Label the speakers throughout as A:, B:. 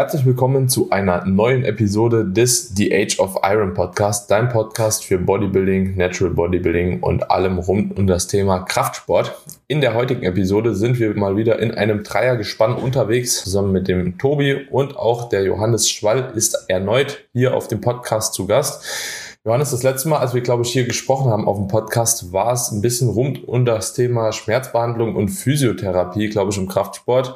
A: Herzlich willkommen zu einer neuen Episode des The Age of Iron Podcast, dein Podcast für Bodybuilding, Natural Bodybuilding und allem rund um das Thema Kraftsport. In der heutigen Episode sind wir mal wieder in einem Dreiergespann unterwegs, zusammen mit dem Tobi und auch der Johannes Schwall ist erneut hier auf dem Podcast zu Gast. Johannes, das letzte Mal, als wir, glaube ich, hier gesprochen haben auf dem Podcast, war es ein bisschen rund um das Thema Schmerzbehandlung und Physiotherapie, glaube ich, im Kraftsport.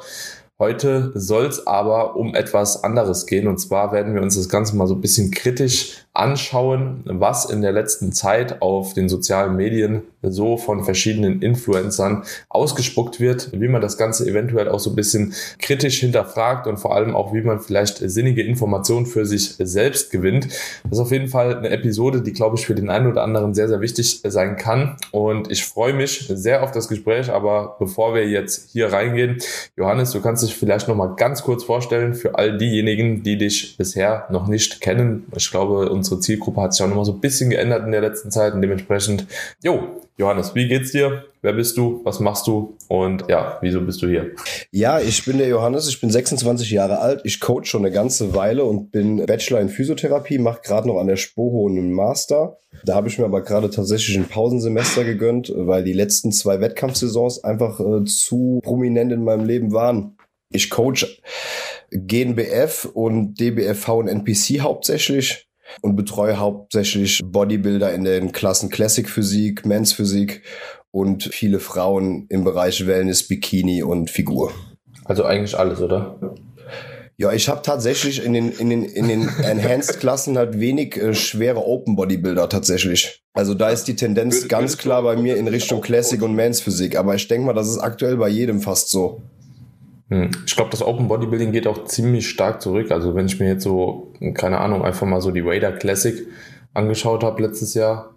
A: Heute soll es aber um etwas anderes gehen. Und zwar werden wir uns das Ganze mal so ein bisschen kritisch anschauen, was in der letzten Zeit auf den sozialen Medien so von verschiedenen Influencern ausgespuckt wird, wie man das Ganze eventuell auch so ein bisschen kritisch hinterfragt und vor allem auch, wie man vielleicht sinnige Informationen für sich selbst gewinnt. Das ist auf jeden Fall eine Episode, die, glaube ich, für den einen oder anderen sehr, sehr wichtig sein kann. Und ich freue mich sehr auf das Gespräch. Aber bevor wir jetzt hier reingehen, Johannes, du kannst dich vielleicht noch mal ganz kurz vorstellen für all diejenigen, die dich bisher noch nicht kennen. Ich glaube, uns unsere Zielgruppe hat sich auch nochmal so ein bisschen geändert in der letzten Zeit und dementsprechend, jo, Johannes, wie geht's dir? Wer bist du? Was machst du? Und ja, wieso bist du hier?
B: Ja, ich bin der Johannes, ich bin 26 Jahre alt, ich coach schon eine ganze Weile und bin Bachelor in Physiotherapie, mache gerade noch an der Spoho einen Master. Da habe ich mir aber gerade tatsächlich ein Pausensemester gegönnt, weil die letzten zwei Wettkampfsaisons einfach äh, zu prominent in meinem Leben waren. Ich coach GNBF und DBFV und NPC hauptsächlich und betreue hauptsächlich Bodybuilder in den Klassen Classic Physik, Men's Physik und viele Frauen im Bereich Wellness, Bikini und Figur.
A: Also eigentlich alles, oder?
B: Ja, ich habe tatsächlich in den, in den, in den Enhanced-Klassen halt wenig äh, schwere Open-Bodybuilder tatsächlich. Also da ist die Tendenz ganz klar bei mir in Richtung Classic und Men's Physik. Aber ich denke mal, das ist aktuell bei jedem fast so.
A: Hm. Ich glaube, das Open Bodybuilding geht auch ziemlich stark zurück. Also wenn ich mir jetzt so, keine Ahnung, einfach mal so die Wader Classic angeschaut habe letztes Jahr,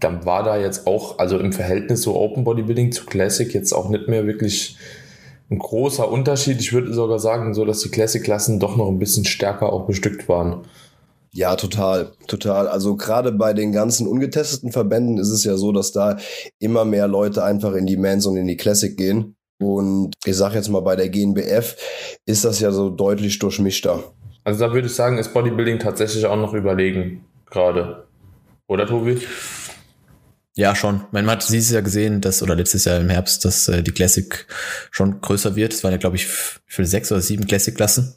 A: dann war da jetzt auch, also im Verhältnis so Open Bodybuilding zu Classic jetzt auch nicht mehr wirklich ein großer Unterschied. Ich würde sogar sagen, so dass die Classic-Klassen doch noch ein bisschen stärker auch bestückt waren.
B: Ja, total, total. Also gerade bei den ganzen ungetesteten Verbänden ist es ja so, dass da immer mehr Leute einfach in die Mans und in die Classic gehen. Und ich sage jetzt mal, bei der GNBF ist das ja so deutlich durchmischter.
A: Also da würde ich sagen, ist Bodybuilding tatsächlich auch noch überlegen, gerade. Oder Tobi?
C: Ja, schon. Man hat dieses Jahr gesehen, dass, oder letztes Jahr im Herbst, dass äh, die Classic schon größer wird. Es waren ja, glaube ich, für sechs oder sieben Classic-Klassen.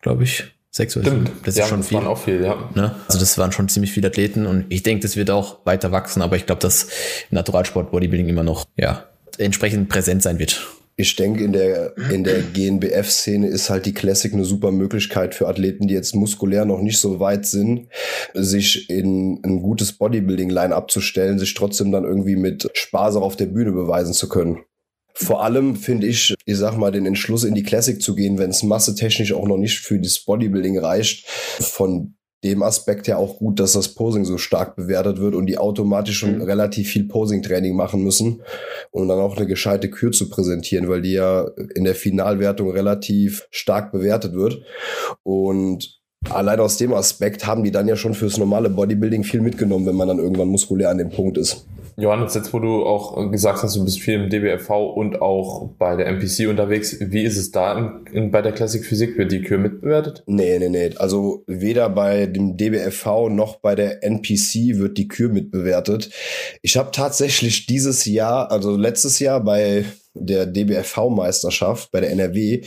C: Glaube ich. Sechs oder
A: Stimmt.
C: sieben.
A: Das ja, ist schon das viel. Waren auch viel, ja.
C: Ne? Also das waren schon ziemlich viele Athleten und ich denke, das wird auch weiter wachsen, aber ich glaube, dass Naturalsport Bodybuilding immer noch, ja, entsprechend präsent sein wird.
B: Ich denke, in der, in der GNBF-Szene ist halt die Classic eine super Möglichkeit für Athleten, die jetzt muskulär noch nicht so weit sind, sich in ein gutes Bodybuilding-Line abzustellen, sich trotzdem dann irgendwie mit Spaß auch auf der Bühne beweisen zu können. Vor allem finde ich, ich sag mal, den Entschluss in die Classic zu gehen, wenn es massetechnisch auch noch nicht für das Bodybuilding reicht, von dem Aspekt ja auch gut, dass das Posing so stark bewertet wird und die automatisch schon mhm. relativ viel Posing-Training machen müssen, um dann auch eine gescheite Kür zu präsentieren, weil die ja in der Finalwertung relativ stark bewertet wird. Und allein aus dem Aspekt haben die dann ja schon fürs normale Bodybuilding viel mitgenommen, wenn man dann irgendwann muskulär an dem Punkt ist.
A: Johannes, jetzt wo du auch gesagt hast, du bist viel im DBFV und auch bei der MPC unterwegs, wie ist es da in, in, bei der Classic Physik? Wird die Kür mitbewertet?
B: Nee, nee, nee. Also weder bei dem DBFV noch bei der NPC wird die Kür mitbewertet. Ich habe tatsächlich dieses Jahr, also letztes Jahr bei der DBFV-Meisterschaft bei der NRW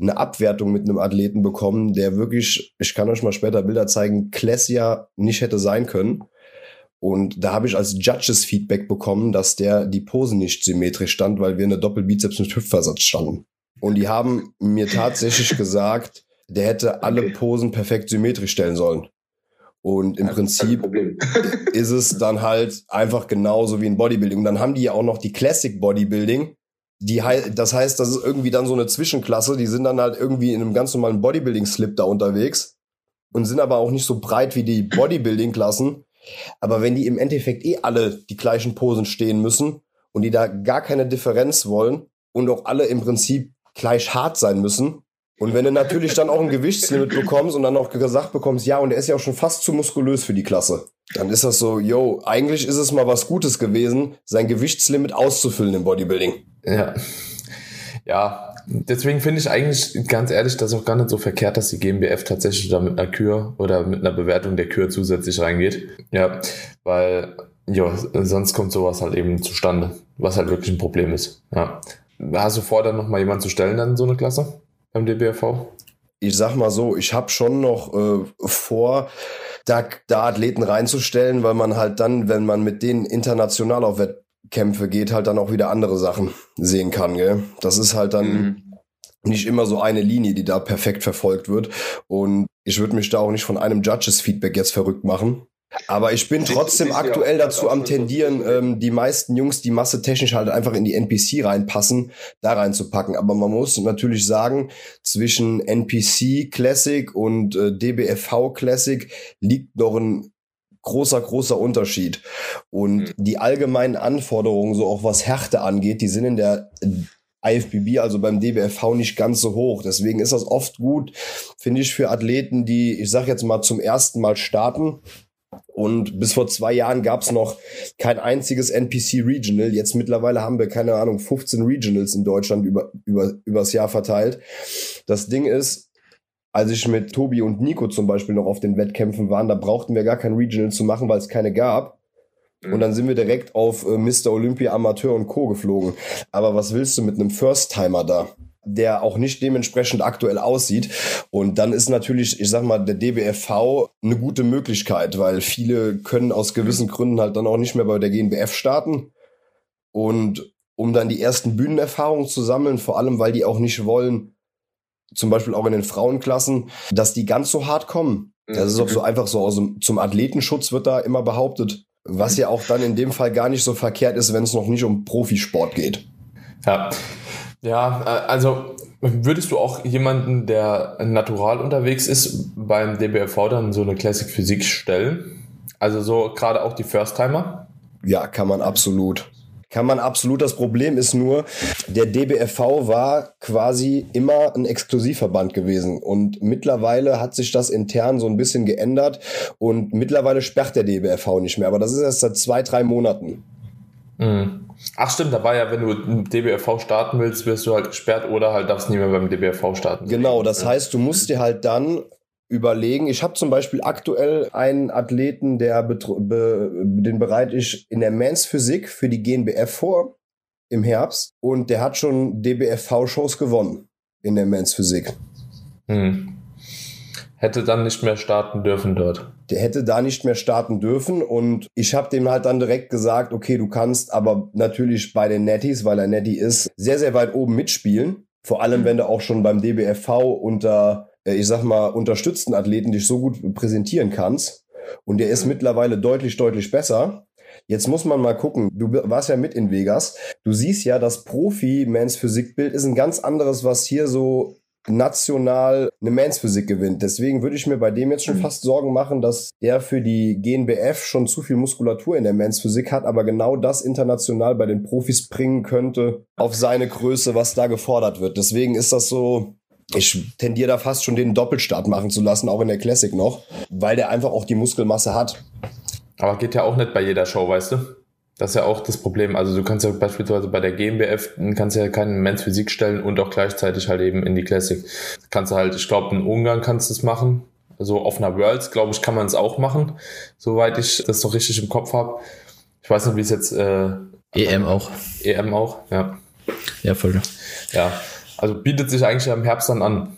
B: eine Abwertung mit einem Athleten bekommen, der wirklich, ich kann euch mal später Bilder zeigen, Klessia nicht hätte sein können. Und da habe ich als Judges Feedback bekommen, dass der die Pose nicht symmetrisch stand, weil wir eine Doppelbizeps mit Hüftversatz standen. Und die haben mir tatsächlich gesagt, der hätte alle Posen perfekt symmetrisch stellen sollen. Und im Prinzip ist es dann halt einfach genauso wie in Bodybuilding. Und dann haben die ja auch noch die Classic Bodybuilding. Die, das heißt, das ist irgendwie dann so eine Zwischenklasse. Die sind dann halt irgendwie in einem ganz normalen Bodybuilding-Slip da unterwegs und sind aber auch nicht so breit wie die Bodybuilding-Klassen. Aber wenn die im Endeffekt eh alle die gleichen Posen stehen müssen und die da gar keine Differenz wollen und auch alle im Prinzip gleich hart sein müssen, und wenn du natürlich dann auch ein Gewichtslimit bekommst und dann auch gesagt bekommst, ja, und er ist ja auch schon fast zu muskulös für die Klasse, dann ist das so, yo, eigentlich ist es mal was Gutes gewesen, sein Gewichtslimit auszufüllen im Bodybuilding.
A: Ja. Ja, deswegen finde ich eigentlich ganz ehrlich, das auch gar nicht so verkehrt, dass die GmbF tatsächlich da mit einer Kür oder mit einer Bewertung der Kür zusätzlich reingeht. Ja, weil ja, sonst kommt sowas halt eben zustande, was halt wirklich ein Problem ist. Ja. Hast du vor, dann nochmal jemanden zu stellen dann in so eine Klasse beim DBFV?
B: Ich sag mal so, ich habe schon noch äh, vor, da, da Athleten reinzustellen, weil man halt dann, wenn man mit denen international auf Wettkämpfe geht, halt dann auch wieder andere Sachen sehen kann. Gell? Das ist halt dann mhm. nicht immer so eine Linie, die da perfekt verfolgt wird. Und ich würde mich da auch nicht von einem Judges-Feedback jetzt verrückt machen. Aber ich bin trotzdem aktuell dazu am tendieren, ähm, die meisten Jungs, die massetechnisch halt einfach in die NPC reinpassen, da reinzupacken. Aber man muss natürlich sagen, zwischen NPC Classic und äh, DBFV Classic liegt noch ein großer, großer Unterschied. Und mhm. die allgemeinen Anforderungen, so auch was Härte angeht, die sind in der IFBB, also beim DBFV, nicht ganz so hoch. Deswegen ist das oft gut, finde ich, für Athleten, die, ich sag jetzt mal, zum ersten Mal starten und bis vor zwei Jahren gab es noch kein einziges NPC Regional. Jetzt mittlerweile haben wir, keine Ahnung, 15 Regionals in Deutschland über, über, übers Jahr verteilt. Das Ding ist, als ich mit Tobi und Nico zum Beispiel noch auf den Wettkämpfen waren, da brauchten wir gar kein Regional zu machen, weil es keine gab. Und dann sind wir direkt auf äh, Mr. Olympia Amateur und Co. geflogen. Aber was willst du mit einem First-Timer da? der auch nicht dementsprechend aktuell aussieht. Und dann ist natürlich, ich sag mal, der DBFV eine gute Möglichkeit, weil viele können aus gewissen Gründen halt dann auch nicht mehr bei der GNBF starten. Und um dann die ersten Bühnenerfahrungen zu sammeln, vor allem weil die auch nicht wollen, zum Beispiel auch in den Frauenklassen, dass die ganz so hart kommen. Das ist auch so einfach so aus dem, zum Athletenschutz wird da immer behauptet. Was ja auch dann in dem Fall gar nicht so verkehrt ist, wenn es noch nicht um Profisport geht.
A: Ja, ja, äh, also würdest du auch jemanden, der natural unterwegs ist, beim DBFV dann so eine Classic Physik stellen? Also so gerade auch die First-Timer?
B: Ja, kann man absolut. Kann man absolut. Das Problem ist nur, der DBFV war quasi immer ein Exklusivverband gewesen. Und mittlerweile hat sich das intern so ein bisschen geändert. Und mittlerweile sperrt der DBFV nicht mehr. Aber das ist erst seit zwei, drei Monaten.
A: Mhm. Ach stimmt, da war ja, wenn du DBFV starten willst, wirst du halt gesperrt oder halt darfst nie mehr beim DBFV starten.
B: Genau, das heißt, du musst dir halt dann überlegen. Ich habe zum Beispiel aktuell einen Athleten, der be den bereite ich in der Mans Physik für die GNBF vor im Herbst und der hat schon DBFV-Shows gewonnen in der Mans Physik.
A: Hm hätte dann nicht mehr starten dürfen dort.
B: Der hätte da nicht mehr starten dürfen und ich habe dem halt dann direkt gesagt, okay, du kannst aber natürlich bei den Netties, weil er Netty ist, sehr, sehr weit oben mitspielen. Vor allem, mhm. wenn du auch schon beim DBFV unter, ich sag mal, unterstützten Athleten dich so gut präsentieren kannst. Und der ist mhm. mittlerweile deutlich, deutlich besser. Jetzt muss man mal gucken. Du warst ja mit in Vegas. Du siehst ja, das Profi-Mans Physikbild ist ein ganz anderes, was hier so national eine Mansphysik gewinnt. Deswegen würde ich mir bei dem jetzt schon mhm. fast Sorgen machen, dass er für die GNBF schon zu viel Muskulatur in der Mansphysik hat, aber genau das international bei den Profis bringen könnte auf seine Größe, was da gefordert wird. Deswegen ist das so, ich tendiere da fast schon den Doppelstart machen zu lassen, auch in der Classic noch, weil der einfach auch die Muskelmasse hat.
A: Aber geht ja auch nicht bei jeder Show, weißt du? Das ist ja auch das Problem. Also du kannst ja beispielsweise bei der GmbF kannst ja keinen Men's Physik stellen und auch gleichzeitig halt eben in die Classic. Kannst du halt, ich glaube, in Ungarn kannst du es machen. Also auf einer Worlds, glaube ich, kann man es auch machen, soweit ich das noch richtig im Kopf habe. Ich weiß nicht, wie es jetzt äh,
C: EM auch.
A: EM auch, ja.
C: Ja, voll.
A: Ja, also bietet sich eigentlich im Herbst dann an.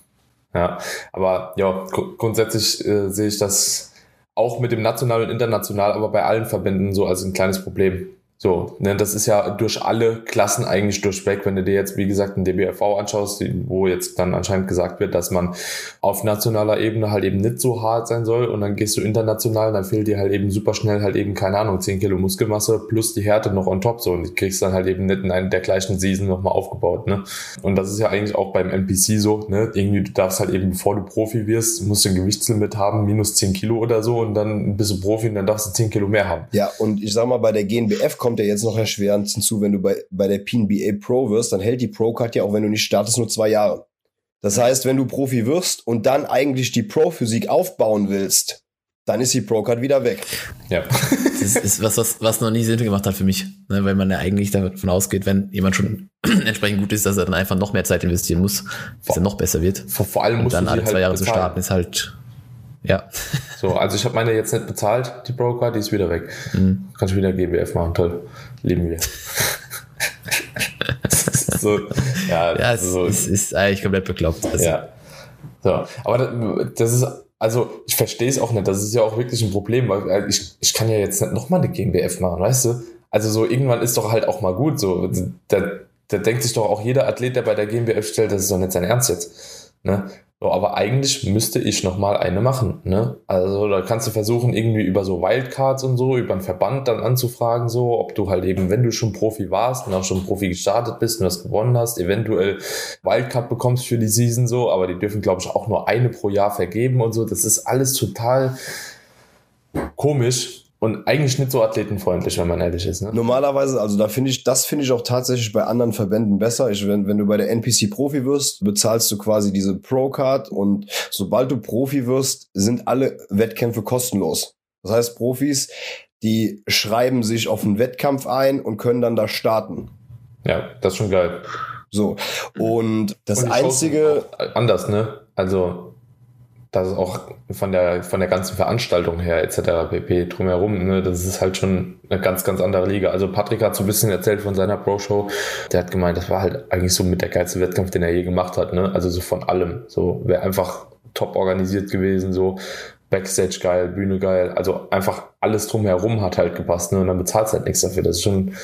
A: Ja, aber ja, gr grundsätzlich äh, sehe ich das auch mit dem National und International, aber bei allen Verbänden so als ein kleines Problem. So, ne, das ist ja durch alle Klassen eigentlich durchweg. Wenn du dir jetzt, wie gesagt, ein DBFV anschaust, wo jetzt dann anscheinend gesagt wird, dass man auf nationaler Ebene halt eben nicht so hart sein soll und dann gehst du international, dann fehlt dir halt eben super schnell halt eben, keine Ahnung, 10 Kilo Muskelmasse plus die Härte noch on top so und die kriegst dann halt eben nicht in einer der gleichen Season nochmal aufgebaut, ne. Und das ist ja eigentlich auch beim NPC so, ne. Irgendwie, du darfst halt eben, bevor du Profi wirst, musst du ein Gewichtslimit haben, minus 10 Kilo oder so und dann bist du Profi und dann darfst du 10 Kilo mehr haben.
B: Ja, und ich sag mal, bei der GNBF kommt ja jetzt noch erschwerend hinzu, wenn du bei, bei der PNBA Pro wirst, dann hält die Pro-Card ja auch, wenn du nicht startest, nur zwei Jahre. Das heißt, wenn du Profi wirst und dann eigentlich die Pro-Physik aufbauen willst, dann ist die Pro-Card wieder weg.
C: Ja. Das ist was, was, was noch nie Sinn gemacht hat für mich, ne? weil man ja eigentlich davon ausgeht, wenn jemand schon entsprechend gut ist, dass er dann einfach noch mehr Zeit investieren muss, dass er noch besser wird.
A: Vor, vor allem
C: muss dann alle zwei halt Jahre bezahlen. zu starten ist halt ja.
A: So, also ich habe meine jetzt nicht bezahlt, die Broker, die ist wieder weg. Mhm. Kannst du wieder GBF machen, toll. Leben wir.
C: so, ja, ja es, so. es ist eigentlich komplett bekloppt.
A: Also. Ja. So, aber das ist also ich verstehe es auch nicht. Das ist ja auch wirklich ein Problem, weil äh, ich, ich kann ja jetzt nicht nochmal eine GmbF machen, weißt du? Also so irgendwann ist doch halt auch mal gut. So, da, da denkt sich doch auch jeder Athlet, der bei der GmbF stellt, das ist doch nicht sein Ernst jetzt. Ne? So, aber eigentlich müsste ich noch mal eine machen. Ne? Also da kannst du versuchen, irgendwie über so Wildcards und so, über einen Verband dann anzufragen, so, ob du halt eben, wenn du schon Profi warst und auch schon Profi gestartet bist und das gewonnen hast, eventuell Wildcard bekommst für die Season so, aber die dürfen, glaube ich, auch nur eine pro Jahr vergeben und so. Das ist alles total komisch. Und eigentlich nicht so athletenfreundlich, wenn man ehrlich ist. Ne?
B: Normalerweise, also da finde ich, das finde ich auch tatsächlich bei anderen Verbänden besser. Ich, wenn, wenn du bei der NPC Profi wirst, bezahlst du quasi diese Pro-Card und sobald du Profi wirst, sind alle Wettkämpfe kostenlos. Das heißt, Profis, die schreiben sich auf einen Wettkampf ein und können dann da starten.
A: Ja, das ist schon geil.
B: So. Und das und einzige.
A: Anders, ne? Also, das ist auch von der, von der ganzen Veranstaltung her etc. pp. drumherum, ne, das ist halt schon eine ganz, ganz andere Liga. Also Patrick hat so ein bisschen erzählt von seiner Pro-Show. Der hat gemeint, das war halt eigentlich so mit der geilste Wettkampf, den er je gemacht hat, ne? Also so von allem. So wäre einfach top organisiert gewesen, so Backstage geil, Bühne geil. Also einfach alles drumherum hat halt gepasst, ne? Und dann bezahlt halt nichts dafür. Das ist schon,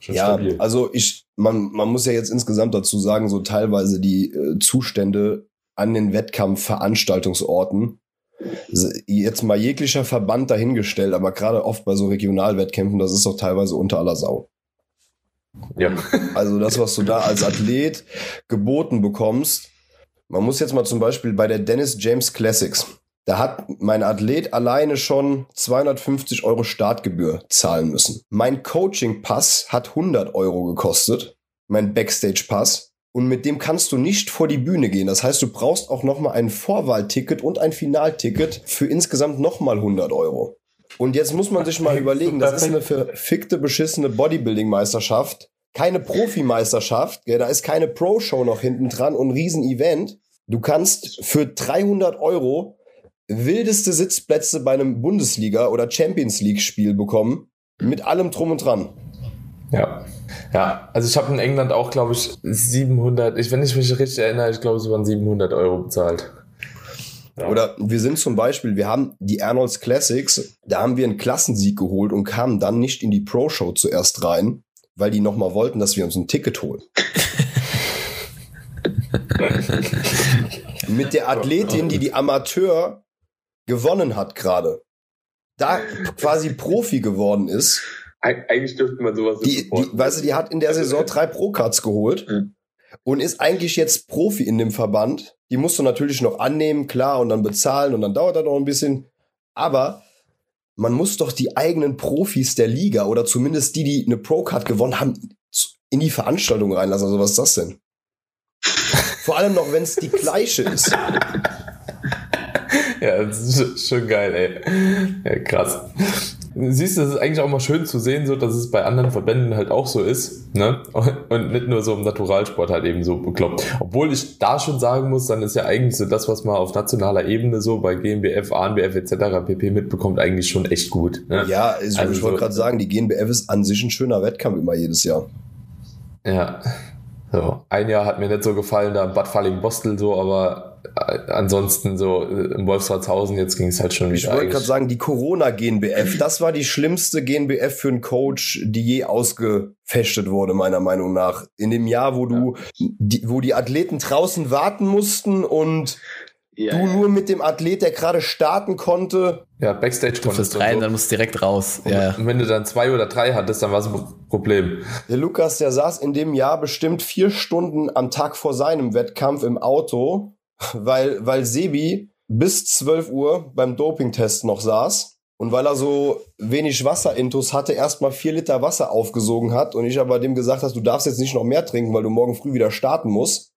B: schon ja, stabil. Also ich, man, man muss ja jetzt insgesamt dazu sagen, so teilweise die äh, Zustände an den Wettkampfveranstaltungsorten. Jetzt mal jeglicher Verband dahingestellt, aber gerade oft bei so Regionalwettkämpfen, das ist doch teilweise unter aller Sau. Ja. Also das, was du da als Athlet geboten bekommst, man muss jetzt mal zum Beispiel bei der Dennis James Classics, da hat mein Athlet alleine schon 250 Euro Startgebühr zahlen müssen. Mein Coaching-Pass hat 100 Euro gekostet, mein Backstage-Pass. Und mit dem kannst du nicht vor die Bühne gehen. Das heißt, du brauchst auch nochmal ein Vorwahlticket und ein Finalticket für insgesamt nochmal 100 Euro. Und jetzt muss man sich mal überlegen, das ist eine verfickte, beschissene Bodybuilding-Meisterschaft. Keine Profimeisterschaft. Ja, da ist keine Pro-Show noch hinten dran und ein Riesen-Event. Du kannst für 300 Euro wildeste Sitzplätze bei einem Bundesliga- oder Champions League-Spiel bekommen. Mit allem drum und dran.
A: Ja. Ja, also ich habe in England auch, glaube ich, 700, ich, wenn ich mich richtig erinnere, ich glaube, es waren 700 Euro bezahlt.
B: Ja. Oder wir sind zum Beispiel, wir haben die Arnolds Classics, da haben wir einen Klassensieg geholt und kamen dann nicht in die Pro-Show zuerst rein, weil die nochmal wollten, dass wir uns ein Ticket holen. Mit der Athletin, die die Amateur gewonnen hat gerade, da quasi Profi geworden ist,
A: eigentlich dürfte man sowas
B: die, die, Weißt du, die hat in der Saison drei Pro-Cards geholt mhm. und ist eigentlich jetzt Profi in dem Verband. Die musst du natürlich noch annehmen, klar, und dann bezahlen und dann dauert das noch ein bisschen. Aber man muss doch die eigenen Profis der Liga oder zumindest die, die eine Pro-Card gewonnen haben, in die Veranstaltung reinlassen. Also was ist das denn? Vor allem noch, wenn es die gleiche ist.
A: ja, das ist schon geil, ey. Ja, krass siehst du, das ist eigentlich auch mal schön zu sehen, so dass es bei anderen Verbänden halt auch so ist, ne? Und nicht nur so im Naturalsport halt eben so bekloppt. Obwohl ich da schon sagen muss, dann ist ja eigentlich so das, was man auf nationaler Ebene so bei GmbF, ANBF etc. pp mitbekommt, eigentlich schon echt gut. Ne?
B: Ja, also, also ich wollte so, gerade sagen, die GmbF ist an sich ein schöner Wettkampf immer jedes Jahr.
A: Ja. So, ein Jahr hat mir nicht so gefallen, da Bad Falling-Bostel so, aber ansonsten so äh, im Wolfratshausen, jetzt ging es halt schon wieder.
B: Ich wollte gerade sagen, die Corona GNBF, das war die schlimmste GNBF für einen Coach, die je ausgefechtet wurde, meiner Meinung nach. In dem Jahr, wo du, ja. die, wo die Athleten draußen warten mussten und ja, du ja. nur mit dem Athlet, der gerade starten konnte.
A: Ja, Backstage
C: du konntest rein, so. dann musst du direkt raus.
A: Und, ja. und wenn du dann zwei oder drei hattest, dann war es ein Problem.
B: Der Lukas, der saß in dem Jahr bestimmt vier Stunden am Tag vor seinem Wettkampf im Auto weil, weil Sebi bis 12 Uhr beim Dopingtest noch saß und weil er so wenig Wasserintus hatte, erstmal vier Liter Wasser aufgesogen hat und ich aber dem gesagt habe, du darfst jetzt nicht noch mehr trinken, weil du morgen früh wieder starten musst.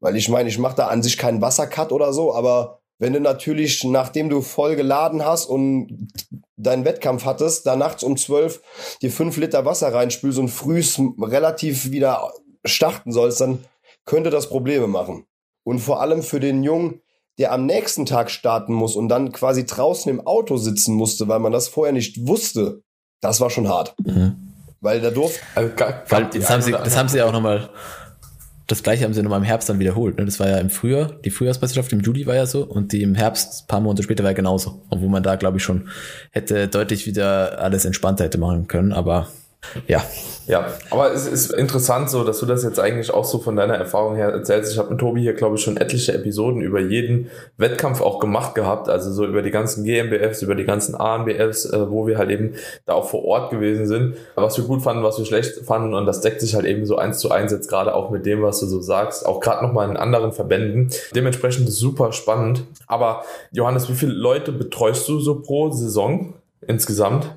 B: Weil ich meine, ich mache da an sich keinen Wassercut oder so, aber Wenn du natürlich, nachdem du voll geladen hast und deinen Wettkampf hattest, da nachts um zwölf dir fünf Liter Wasser reinspülst und frühs relativ wieder starten sollst, dann könnte das Probleme machen. Und vor allem für den Jungen, der am nächsten Tag starten muss und dann quasi draußen im Auto sitzen musste, weil man das vorher nicht wusste, das war schon hart. Mhm. Weil da durfte. Also,
C: das, haben sie, das haben sie ja auch nochmal das gleiche haben sie nochmal im Herbst dann wiederholt. Ne? Das war ja im Frühjahr, die Frühjahrsmeisterschaft im Juli war ja so und die im Herbst, paar Monate später war ja genauso. Obwohl man da, glaube ich, schon hätte deutlich wieder alles entspannter hätte machen können, aber ja.
A: Ja, aber es ist interessant so, dass du das jetzt eigentlich auch so von deiner Erfahrung her erzählst. Ich habe mit Tobi hier, glaube ich, schon etliche Episoden über jeden Wettkampf auch gemacht gehabt, also so über die ganzen GmbFs, über die ganzen ANBFs, äh, wo wir halt eben da auch vor Ort gewesen sind, was wir gut fanden, was wir schlecht fanden und das deckt sich halt eben so eins zu eins jetzt gerade auch mit dem, was du so sagst, auch gerade nochmal in anderen Verbänden. Dementsprechend super spannend. Aber Johannes, wie viele Leute betreust du so pro Saison insgesamt?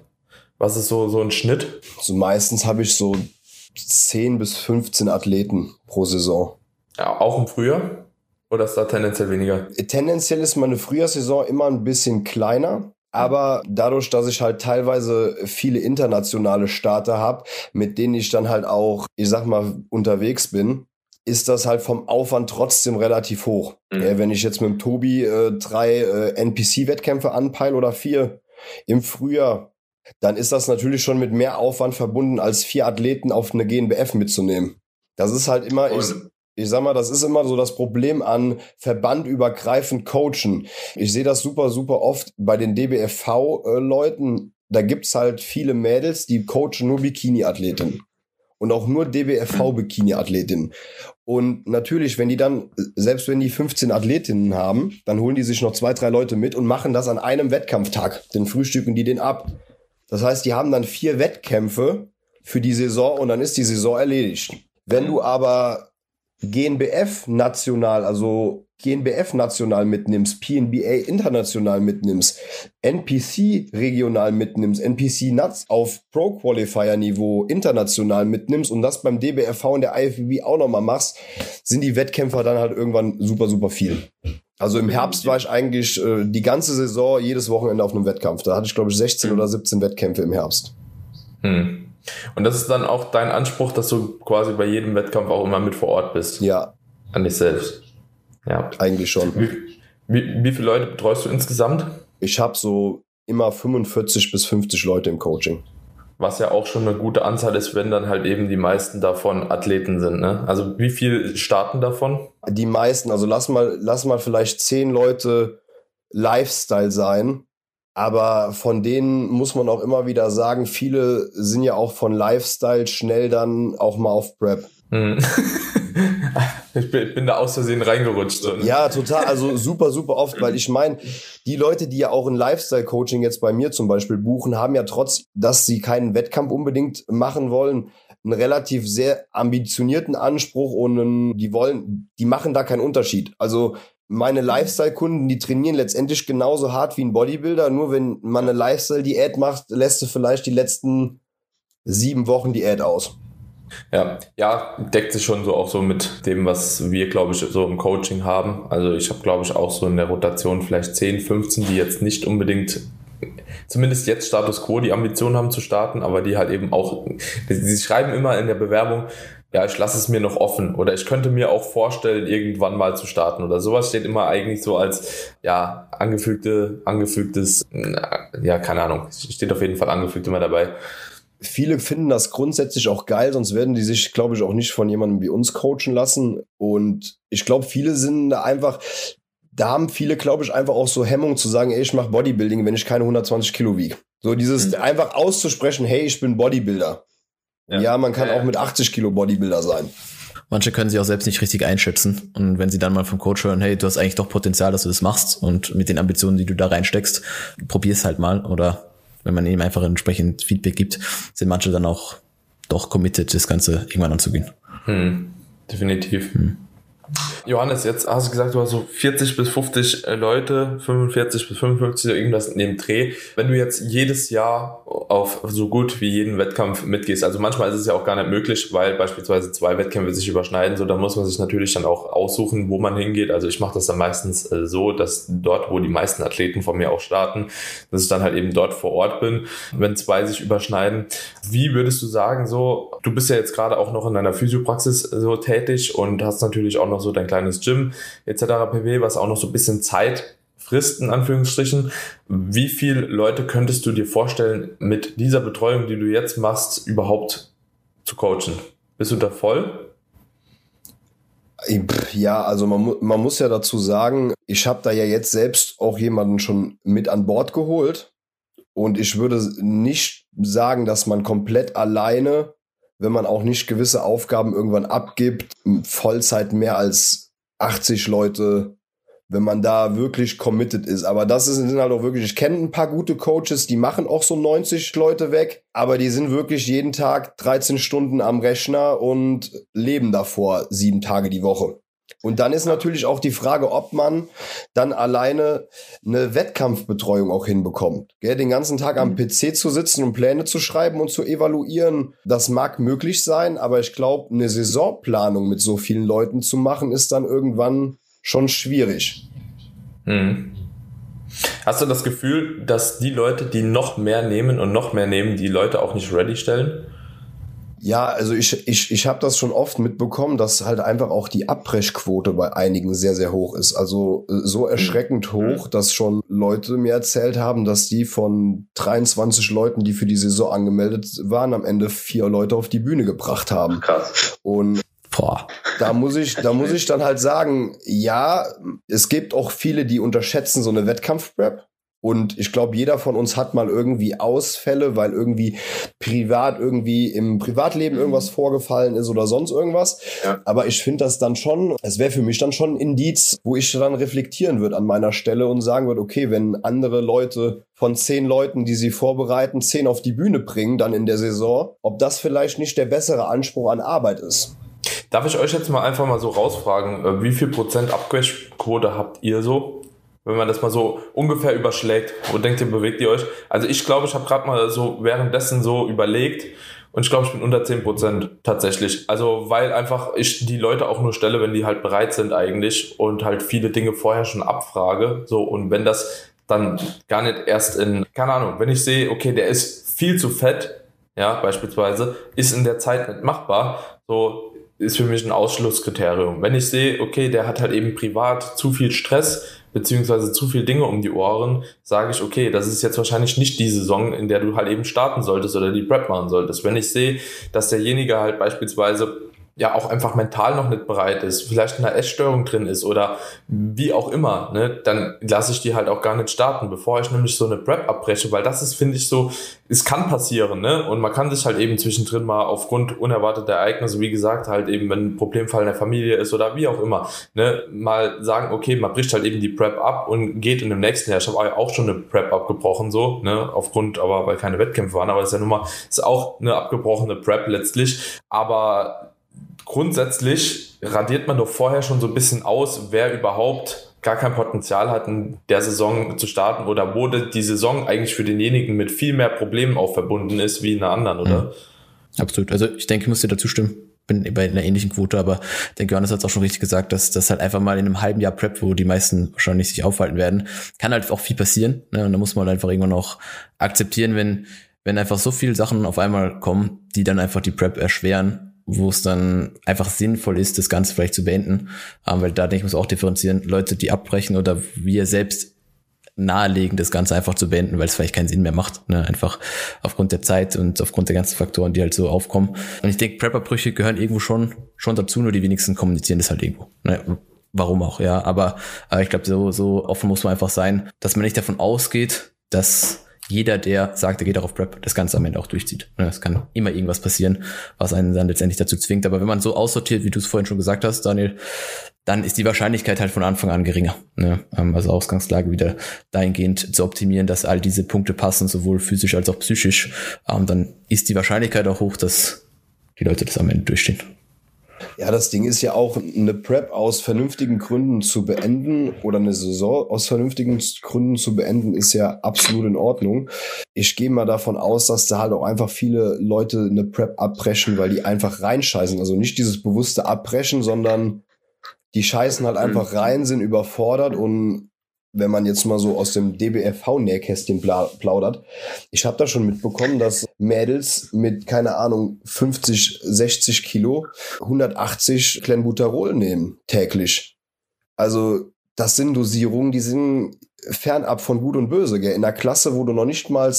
A: Was ist so, so ein Schnitt?
B: Also meistens habe ich so 10 bis 15 Athleten pro Saison.
A: Ja, auch im Frühjahr? Oder ist da tendenziell weniger?
B: Tendenziell ist meine Frühjahrssaison immer ein bisschen kleiner. Aber dadurch, dass ich halt teilweise viele internationale Starter habe, mit denen ich dann halt auch, ich sag mal, unterwegs bin, ist das halt vom Aufwand trotzdem relativ hoch. Mhm. Ja, wenn ich jetzt mit dem Tobi äh, drei äh, NPC-Wettkämpfe anpeile oder vier im Frühjahr, dann ist das natürlich schon mit mehr Aufwand verbunden, als vier Athleten auf eine GNBF mitzunehmen. Das ist halt immer, ich, ich sag mal, das ist immer so das Problem an verbandübergreifend Coachen. Ich sehe das super, super oft bei den DBFV-Leuten. Da gibt's halt viele Mädels, die coachen nur Bikini-Athletinnen. Und auch nur DBFV-Bikini-Athletinnen. Und natürlich, wenn die dann, selbst wenn die 15 Athletinnen haben, dann holen die sich noch zwei, drei Leute mit und machen das an einem Wettkampftag. Dann frühstücken die den ab. Das heißt, die haben dann vier Wettkämpfe für die Saison und dann ist die Saison erledigt. Wenn du aber GNBF national, also GNBF national mitnimmst, PNBA international mitnimmst, NPC regional mitnimmst, NPC Nuts auf Pro Qualifier Niveau international mitnimmst und das beim DBFV und der IFBB auch nochmal machst, sind die Wettkämpfer dann halt irgendwann super, super viel. Also im Herbst war ich eigentlich äh, die ganze Saison jedes Wochenende auf einem Wettkampf. Da hatte ich, glaube ich, 16 oder 17 Wettkämpfe im Herbst.
A: Hm. Und das ist dann auch dein Anspruch, dass du quasi bei jedem Wettkampf auch immer mit vor Ort bist?
B: Ja.
A: An dich selbst?
B: Ja. Eigentlich schon.
A: Wie, wie, wie viele Leute betreust du insgesamt?
B: Ich habe so immer 45 bis 50 Leute im Coaching
A: was ja auch schon eine gute Anzahl ist, wenn dann halt eben die meisten davon Athleten sind. Ne? Also wie viel starten davon?
B: Die meisten, also lass mal, lass mal vielleicht zehn Leute Lifestyle sein. Aber von denen muss man auch immer wieder sagen, viele sind ja auch von Lifestyle schnell dann auch mal auf Prep. Hm.
A: ich bin da aus Versehen reingerutscht. So,
B: ne? Ja, total. Also super, super oft, weil ich meine, die Leute, die ja auch ein Lifestyle-Coaching jetzt bei mir zum Beispiel buchen, haben ja trotz, dass sie keinen Wettkampf unbedingt machen wollen, einen relativ sehr ambitionierten Anspruch und einen, die wollen, die machen da keinen Unterschied. Also meine Lifestyle-Kunden, die trainieren letztendlich genauso hart wie ein Bodybuilder, nur wenn man eine Lifestyle-Diät macht, lässt du vielleicht die letzten sieben Wochen Diät aus.
A: Ja, ja, deckt sich schon so auch so mit dem, was wir, glaube ich, so im Coaching haben. Also ich habe, glaube ich, auch so in der Rotation vielleicht 10, 15, die jetzt nicht unbedingt zumindest jetzt Status Quo die Ambition haben zu starten, aber die halt eben auch, sie schreiben immer in der Bewerbung, ja, ich lasse es mir noch offen oder ich könnte mir auch vorstellen, irgendwann mal zu starten oder sowas steht immer eigentlich so als, ja, angefügte, angefügtes, ja, keine Ahnung, steht auf jeden Fall angefügt immer dabei
B: viele finden das grundsätzlich auch geil, sonst werden die sich, glaube ich, auch nicht von jemandem wie uns coachen lassen. Und ich glaube, viele sind da einfach, da haben viele, glaube ich, einfach auch so Hemmung zu sagen, ey, ich mache Bodybuilding, wenn ich keine 120 Kilo wiege. So dieses mhm. einfach auszusprechen, hey, ich bin Bodybuilder. Ja, ja man kann ja, auch mit 80 Kilo Bodybuilder sein.
C: Manche können sich auch selbst nicht richtig einschätzen. Und wenn sie dann mal vom Coach hören, hey, du hast eigentlich doch Potenzial, dass du das machst und mit den Ambitionen, die du da reinsteckst, probier's halt mal oder wenn man ihm einfach entsprechend Feedback gibt, sind manche dann auch doch committed, das Ganze irgendwann anzugehen.
A: Hm, definitiv. Hm. Johannes, jetzt hast du gesagt, du hast so 40 bis 50 äh, Leute, 45 bis 55, irgendwas in dem Dreh. Wenn du jetzt jedes Jahr auf so gut wie jeden Wettkampf mitgehst, also manchmal ist es ja auch gar nicht möglich, weil beispielsweise zwei Wettkämpfe sich überschneiden, so da muss man sich natürlich dann auch aussuchen, wo man hingeht. Also ich mache das dann meistens äh, so, dass dort, wo die meisten Athleten von mir auch starten, dass ich dann halt eben dort vor Ort bin, wenn zwei sich überschneiden. Wie würdest du sagen, so, du bist ja jetzt gerade auch noch in deiner Physiopraxis so tätig und hast natürlich auch noch so dein kleines Gym etc. pp, was auch noch so ein bisschen Zeit frisst, in Anführungsstrichen. Wie viele Leute könntest du dir vorstellen, mit dieser Betreuung, die du jetzt machst, überhaupt zu coachen? Bist du da voll?
B: Ja, also man, man muss ja dazu sagen, ich habe da ja jetzt selbst auch jemanden schon mit an Bord geholt. Und ich würde nicht sagen, dass man komplett alleine, wenn man auch nicht gewisse Aufgaben irgendwann abgibt, Vollzeit mehr als 80 Leute, wenn man da wirklich committed ist. Aber das sind halt auch wirklich, ich kenne ein paar gute Coaches, die machen auch so 90 Leute weg, aber die sind wirklich jeden Tag 13 Stunden am Rechner und leben davor sieben Tage die Woche. Und dann ist natürlich auch die Frage, ob man dann alleine eine Wettkampfbetreuung auch hinbekommt. Gell? Den ganzen Tag am mhm. PC zu sitzen und Pläne zu schreiben und zu evaluieren, das mag möglich sein, aber ich glaube, eine Saisonplanung mit so vielen Leuten zu machen, ist dann irgendwann schon schwierig.
A: Hm. Hast du das Gefühl, dass die Leute, die noch mehr nehmen und noch mehr nehmen, die Leute auch nicht ready stellen?
B: Ja, also ich, ich, ich habe das schon oft mitbekommen, dass halt einfach auch die Abbrechquote bei einigen sehr, sehr hoch ist. Also äh, so mhm. erschreckend hoch, dass schon Leute mir erzählt haben, dass die von 23 Leuten, die für die Saison angemeldet waren, am Ende vier Leute auf die Bühne gebracht haben. Krass. Und Boah. Da muss ich, da muss ich dann halt sagen, ja, es gibt auch viele, die unterschätzen so eine Wettkampfprep. Und ich glaube, jeder von uns hat mal irgendwie Ausfälle, weil irgendwie privat irgendwie im Privatleben irgendwas vorgefallen ist oder sonst irgendwas. Ja. Aber ich finde das dann schon, es wäre für mich dann schon ein Indiz, wo ich dann reflektieren würde an meiner Stelle und sagen würde, okay, wenn andere Leute von zehn Leuten, die sie vorbereiten, zehn auf die Bühne bringen, dann in der Saison, ob das vielleicht nicht der bessere Anspruch an Arbeit ist.
A: Darf ich euch jetzt mal einfach mal so rausfragen, äh, wie viel Prozent Abquote habt ihr so? Wenn man das mal so ungefähr überschlägt, wo denkt ihr, bewegt ihr euch? Also ich glaube, ich habe gerade mal so währenddessen so überlegt und ich glaube, ich bin unter 10% tatsächlich. Also weil einfach ich die Leute auch nur stelle, wenn die halt bereit sind eigentlich und halt viele Dinge vorher schon abfrage. So und wenn das dann gar nicht erst in, keine Ahnung, wenn ich sehe, okay, der ist viel zu fett, ja, beispielsweise, ist in der Zeit nicht machbar, so ist für mich ein Ausschlusskriterium. Wenn ich sehe, okay, der hat halt eben privat zu viel Stress, beziehungsweise zu viel Dinge um die Ohren, sage ich, okay, das ist jetzt wahrscheinlich nicht die Saison, in der du halt eben starten solltest oder die Prep machen solltest. Wenn ich sehe, dass derjenige halt beispielsweise ja auch einfach mental noch nicht bereit ist, vielleicht eine Essstörung drin ist oder wie auch immer, ne, dann lasse ich die halt auch gar nicht starten, bevor ich nämlich so eine Prep abbreche, weil das ist, finde ich, so, es kann passieren, ne? Und man kann sich halt eben zwischendrin mal aufgrund unerwarteter Ereignisse, wie gesagt, halt eben, wenn ein Problemfall in der Familie ist oder wie auch immer, ne, mal sagen, okay, man bricht halt eben die Prep ab und geht in dem nächsten Jahr. Ich habe auch schon eine Prep abgebrochen, so, ne, aufgrund, aber weil keine Wettkämpfe waren, aber das ist ja nun mal, ist auch eine abgebrochene Prep letztlich, aber grundsätzlich radiert man doch vorher schon so ein bisschen aus, wer überhaupt gar kein Potenzial hat, in der Saison zu starten oder wo die Saison eigentlich für denjenigen mit viel mehr Problemen auch verbunden ist wie in einer anderen, oder? Mhm.
C: Absolut. Also ich denke, ich muss dir dazu stimmen. Bin bei einer ähnlichen Quote, aber denke, Johannes hat es auch schon richtig gesagt, dass das halt einfach mal in einem halben Jahr Prep, wo die meisten wahrscheinlich sich aufhalten werden, kann halt auch viel passieren. Ne? Und da muss man halt einfach irgendwann auch akzeptieren, wenn, wenn einfach so viele Sachen auf einmal kommen, die dann einfach die Prep erschweren wo es dann einfach sinnvoll ist, das Ganze vielleicht zu beenden. Ähm, weil da denke ich, muss auch differenzieren, Leute, die abbrechen oder wir selbst nahelegen, das Ganze einfach zu beenden, weil es vielleicht keinen Sinn mehr macht. Ne? Einfach aufgrund der Zeit und aufgrund der ganzen Faktoren, die halt so aufkommen. Und ich denke, Prepperbrüche gehören irgendwo schon, schon dazu, nur die wenigsten kommunizieren das halt irgendwo. Ne? Warum auch, ja. Aber, aber ich glaube, so, so offen muss man einfach sein, dass man nicht davon ausgeht, dass jeder, der sagt, er geht darauf Prep, das Ganze am Ende auch durchzieht. Es kann immer irgendwas passieren, was einen dann letztendlich dazu zwingt. Aber wenn man so aussortiert, wie du es vorhin schon gesagt hast, Daniel, dann ist die Wahrscheinlichkeit halt von Anfang an geringer. Ne? Also Ausgangslage wieder dahingehend zu optimieren, dass all diese Punkte passen, sowohl physisch als auch psychisch. Ähm, dann ist die Wahrscheinlichkeit auch hoch, dass die Leute das am Ende durchstehen.
B: Ja, das Ding ist ja auch, eine Prep aus vernünftigen Gründen zu beenden oder eine Saison aus vernünftigen Gründen zu beenden, ist ja absolut in Ordnung. Ich gehe mal davon aus, dass da halt auch einfach viele Leute eine Prep abbrechen, weil die einfach reinscheißen. Also nicht dieses bewusste Abbrechen, sondern die scheißen halt einfach mhm. rein, sind überfordert und wenn man jetzt mal so aus dem DBFV-Nähkästchen plaudert. Ich habe da schon mitbekommen, dass Mädels mit, keine Ahnung, 50, 60 Kilo 180 Clenbuterol nehmen täglich. Also das sind Dosierungen, die sind fernab von Gut und Böse. Gell? In der Klasse, wo du noch nicht mal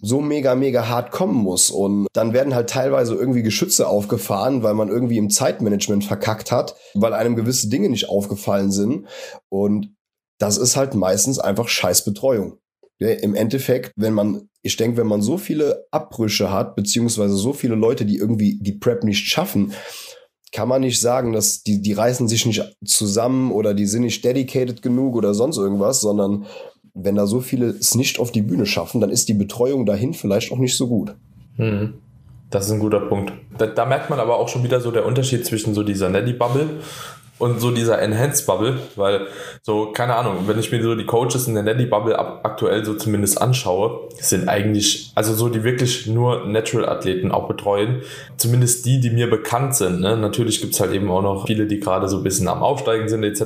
B: so mega, mega hart kommen muss. Und dann werden halt teilweise irgendwie Geschütze aufgefahren, weil man irgendwie im Zeitmanagement verkackt hat, weil einem gewisse Dinge nicht aufgefallen sind. Und das ist halt meistens einfach Scheißbetreuung. Ja, Im Endeffekt, wenn man, ich denke, wenn man so viele Abbrüche hat, beziehungsweise so viele Leute, die irgendwie die Prep nicht schaffen, kann man nicht sagen, dass die, die reißen sich nicht zusammen oder die sind nicht dedicated genug oder sonst irgendwas, sondern wenn da so viele es nicht auf die Bühne schaffen, dann ist die Betreuung dahin vielleicht auch nicht so gut.
A: Mhm. Das ist ein guter Punkt. Da, da, merkt man aber auch schon wieder so der Unterschied zwischen so dieser Nelly-Bubble und so dieser Enhanced Bubble, weil so, keine Ahnung, wenn ich mir so die Coaches in der Nelly Bubble aktuell so zumindest anschaue, sind eigentlich, also so die wirklich nur Natural Athleten auch betreuen, zumindest die, die mir bekannt sind. Ne? Natürlich gibt's halt eben auch noch viele, die gerade so ein bisschen am Aufsteigen sind etc.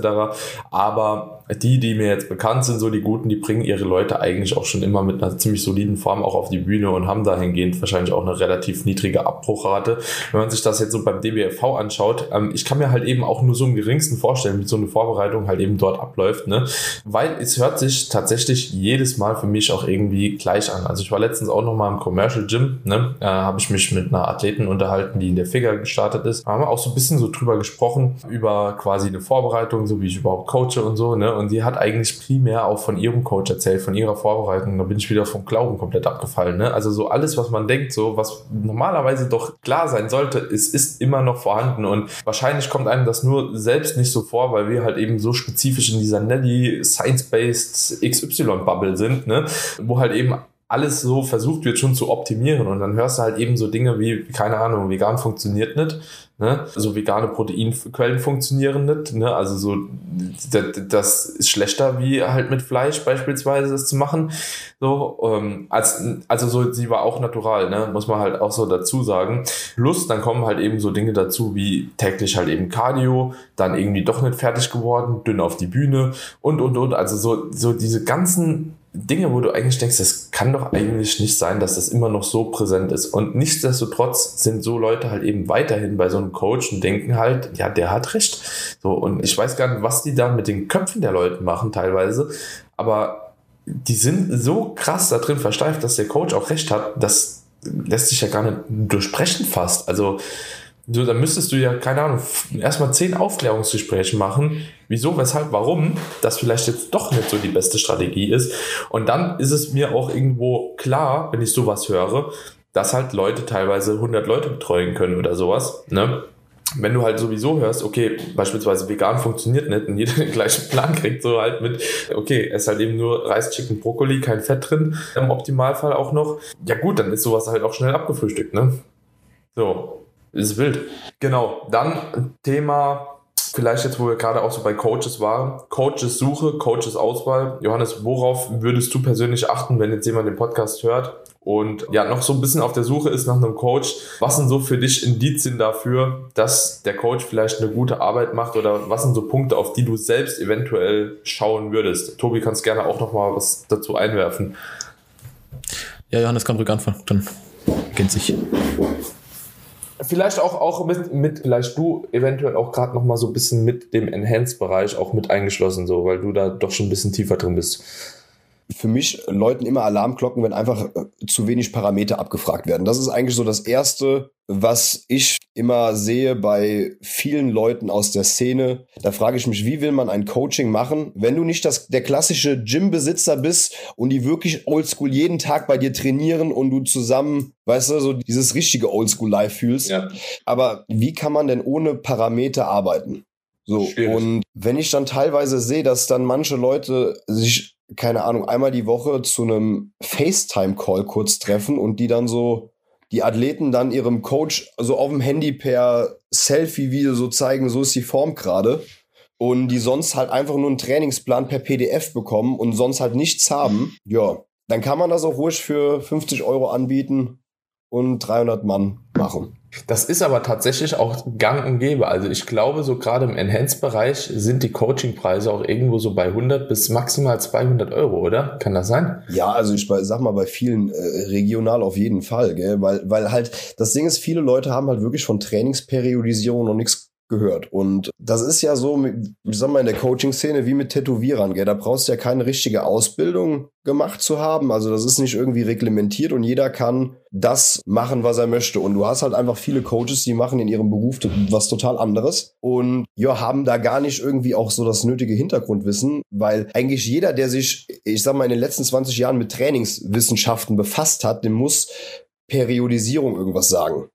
A: Aber die, die mir jetzt bekannt sind, so die Guten, die bringen ihre Leute eigentlich auch schon immer mit einer ziemlich soliden Form auch auf die Bühne und haben dahingehend wahrscheinlich auch eine relativ niedrige Abbruchrate. Wenn man sich das jetzt so beim DBFV anschaut, ähm, ich kann mir halt eben auch nur so im geringsten vorstellen, wie so eine Vorbereitung halt eben dort abläuft, ne? Weil es hört sich tatsächlich jedes Mal für mich auch irgendwie gleich an. Also ich war letztens auch nochmal im Commercial Gym, ne? Äh, habe ich mich mit einer Athletin unterhalten, die in der Figure gestartet ist. Da haben wir auch so ein bisschen so drüber gesprochen, über quasi eine Vorbereitung, so wie ich überhaupt coache und so, ne? Und die hat eigentlich primär auch von ihrem Coach erzählt, von ihrer Vorbereitung. Da bin ich wieder vom Glauben komplett abgefallen. Ne? Also so alles, was man denkt, so was normalerweise doch klar sein sollte, es ist immer noch vorhanden und wahrscheinlich kommt einem das nur selbst nicht so vor, weil wir halt eben so spezifisch in dieser Nelly Science-Based XY-Bubble sind, ne? wo halt eben alles so versucht wird schon zu optimieren und dann hörst du halt eben so Dinge wie, keine Ahnung, vegan funktioniert nicht, ne? so vegane Proteinquellen funktionieren nicht, ne? also so, das ist schlechter wie halt mit Fleisch beispielsweise das zu machen, so, ähm, als, also so, sie war auch natural, ne? muss man halt auch so dazu sagen, plus dann kommen halt eben so Dinge dazu wie täglich halt eben Cardio, dann irgendwie doch nicht fertig geworden, dünn auf die Bühne und, und, und, also so, so diese ganzen Dinge, wo du eigentlich denkst, das kann doch eigentlich nicht sein, dass das immer noch so präsent ist. Und nichtsdestotrotz sind so Leute halt eben weiterhin bei so einem Coach und denken halt, ja, der hat recht. So, und ich weiß gar nicht, was die da mit den Köpfen der Leute machen teilweise, aber die sind so krass da drin versteift, dass der Coach auch recht hat, das lässt sich ja gar nicht durchsprechen fast. Also, so, dann müsstest du ja, keine Ahnung, erstmal zehn Aufklärungsgespräche machen. Wieso, weshalb, warum das vielleicht jetzt doch nicht so die beste Strategie ist. Und dann ist es mir auch irgendwo klar, wenn ich sowas höre, dass halt Leute teilweise 100 Leute betreuen können oder sowas. Ne? Wenn du halt sowieso hörst, okay, beispielsweise vegan funktioniert nicht und jeder den gleichen Plan kriegt, so halt mit, okay, es ist halt eben nur Reis, Chicken, Brokkoli, kein Fett drin, im Optimalfall auch noch. Ja gut, dann ist sowas halt auch schnell abgefrühstückt, ne? So, ist wild. Genau. Dann Thema, vielleicht jetzt, wo wir gerade auch so bei Coaches waren. Coaches Suche, Coaches Auswahl. Johannes, worauf würdest du persönlich achten, wenn jetzt jemand den Podcast hört und ja, noch so ein bisschen auf der Suche ist nach einem Coach? Was sind so für dich Indizien dafür, dass der Coach vielleicht eine gute Arbeit macht oder was sind so Punkte, auf die du selbst eventuell schauen würdest? Tobi, kannst gerne auch noch mal was dazu einwerfen.
C: Ja, Johannes kann ruhig anfangen, dann kennt sich
A: vielleicht auch, auch mit, mit, vielleicht du eventuell auch gerade noch mal so ein bisschen mit dem Enhanced-Bereich auch mit eingeschlossen, so, weil du da doch schon ein bisschen tiefer drin bist
B: für mich läuten immer Alarmglocken, wenn einfach äh, zu wenig Parameter abgefragt werden. Das ist eigentlich so das Erste, was ich immer sehe bei vielen Leuten aus der Szene. Da frage ich mich, wie will man ein Coaching machen, wenn du nicht das, der klassische Gym-Besitzer bist und die wirklich oldschool jeden Tag bei dir trainieren und du zusammen, weißt du, so dieses richtige Oldschool-Life fühlst. Ja. Aber wie kann man denn ohne Parameter arbeiten? So, Schwierig. und wenn ich dann teilweise sehe, dass dann manche Leute sich keine Ahnung, einmal die Woche zu einem FaceTime-Call kurz treffen und die dann so die Athleten dann ihrem Coach so auf dem Handy per Selfie-Video so zeigen, so ist die Form gerade. Und die sonst halt einfach nur einen Trainingsplan per PDF bekommen und sonst halt nichts haben. Ja, dann kann man das auch ruhig für 50 Euro anbieten und 300 Mann machen.
A: Das ist aber tatsächlich auch gang und gäbe. Also ich glaube, so gerade im Enhanced-Bereich sind die Coaching-Preise auch irgendwo so bei 100 bis maximal 200 Euro, oder? Kann das sein?
B: Ja, also ich sag mal bei vielen äh, regional auf jeden Fall, gell? Weil, weil halt das Ding ist, viele Leute haben halt wirklich von Trainingsperiodisierung noch nichts gehört. Und das ist ja so, ich sag mal, in der Coaching-Szene wie mit Tätowierern, gell? Da brauchst du ja keine richtige Ausbildung gemacht zu haben. Also das ist nicht irgendwie reglementiert und jeder kann das machen, was er möchte. Und du hast halt einfach viele Coaches, die machen in ihrem Beruf was total anderes und ja, haben da gar nicht irgendwie auch so das nötige Hintergrundwissen, weil eigentlich jeder, der sich, ich sag mal, in den letzten 20 Jahren mit Trainingswissenschaften befasst hat, dem muss Periodisierung irgendwas sagen.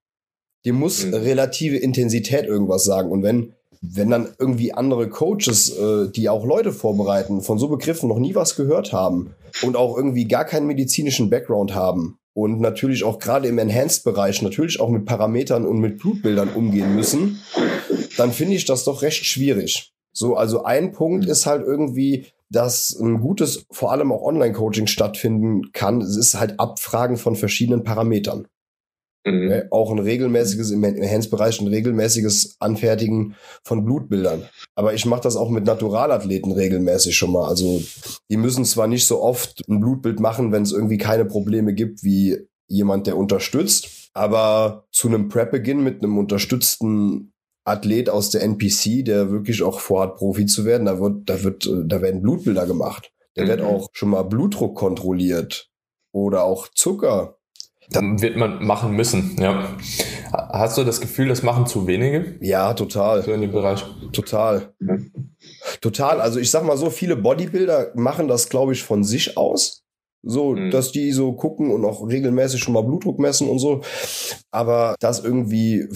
B: Dir muss mhm. relative Intensität irgendwas sagen. Und wenn, wenn dann irgendwie andere Coaches, äh, die auch Leute vorbereiten, von so Begriffen noch nie was gehört haben und auch irgendwie gar keinen medizinischen Background haben und natürlich auch gerade im Enhanced-Bereich natürlich auch mit Parametern und mit Blutbildern umgehen müssen, dann finde ich das doch recht schwierig. So, also ein Punkt ist halt irgendwie, dass ein gutes, vor allem auch Online-Coaching stattfinden kann. Es ist halt Abfragen von verschiedenen Parametern. Mhm. Ne, auch ein regelmäßiges, im Hands-Bereich ein regelmäßiges Anfertigen von Blutbildern. Aber ich mache das auch mit Naturalathleten regelmäßig schon mal. Also die müssen zwar nicht so oft ein Blutbild machen, wenn es irgendwie keine Probleme gibt, wie jemand, der unterstützt. Aber zu einem Prep-Beginn mit einem unterstützten Athlet aus der NPC, der wirklich auch vorhat, Profi zu werden, da wird, da wird, da werden Blutbilder gemacht. Der mhm. wird auch schon mal Blutdruck kontrolliert oder auch Zucker
A: dann wird man machen müssen, ja. Hast du das Gefühl, das machen zu wenige?
B: Ja, total.
A: So in dem Bereich.
B: Total. Ja. Total. Also ich sag mal so, viele Bodybuilder machen das, glaube ich, von sich aus. So, mhm. dass die so gucken und auch regelmäßig schon mal Blutdruck messen und so. Aber dass irgendwie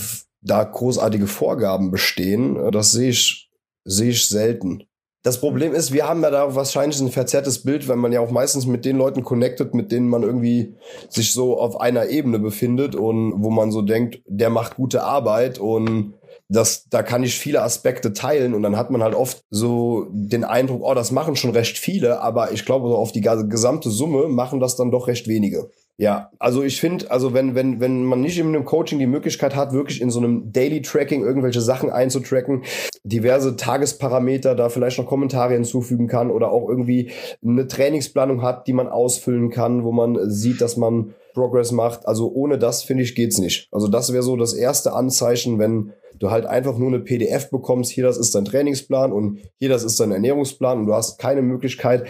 B: da großartige Vorgaben bestehen, das sehe ich, sehe ich selten. Das Problem ist, wir haben ja da wahrscheinlich ein verzerrtes Bild, wenn man ja auch meistens mit den Leuten connected, mit denen man irgendwie sich so auf einer Ebene befindet und wo man so denkt, der macht gute Arbeit und das, da kann ich viele Aspekte teilen und dann hat man halt oft so den Eindruck, oh, das machen schon recht viele, aber ich glaube, so auf die gesamte Summe machen das dann doch recht wenige. Ja, also ich finde, also wenn, wenn, wenn man nicht in einem Coaching die Möglichkeit hat, wirklich in so einem Daily Tracking irgendwelche Sachen einzutracken, diverse Tagesparameter, da vielleicht noch Kommentare hinzufügen kann oder auch irgendwie eine Trainingsplanung hat, die man ausfüllen kann, wo man sieht, dass man Progress macht. Also ohne das, finde ich, geht's nicht. Also das wäre so das erste Anzeichen, wenn du halt einfach nur eine PDF bekommst, hier das ist dein Trainingsplan und hier das ist dein Ernährungsplan und du hast keine Möglichkeit,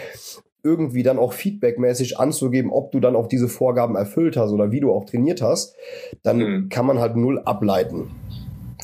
B: irgendwie dann auch feedbackmäßig anzugeben, ob du dann auch diese Vorgaben erfüllt hast oder wie du auch trainiert hast, dann mhm. kann man halt null ableiten.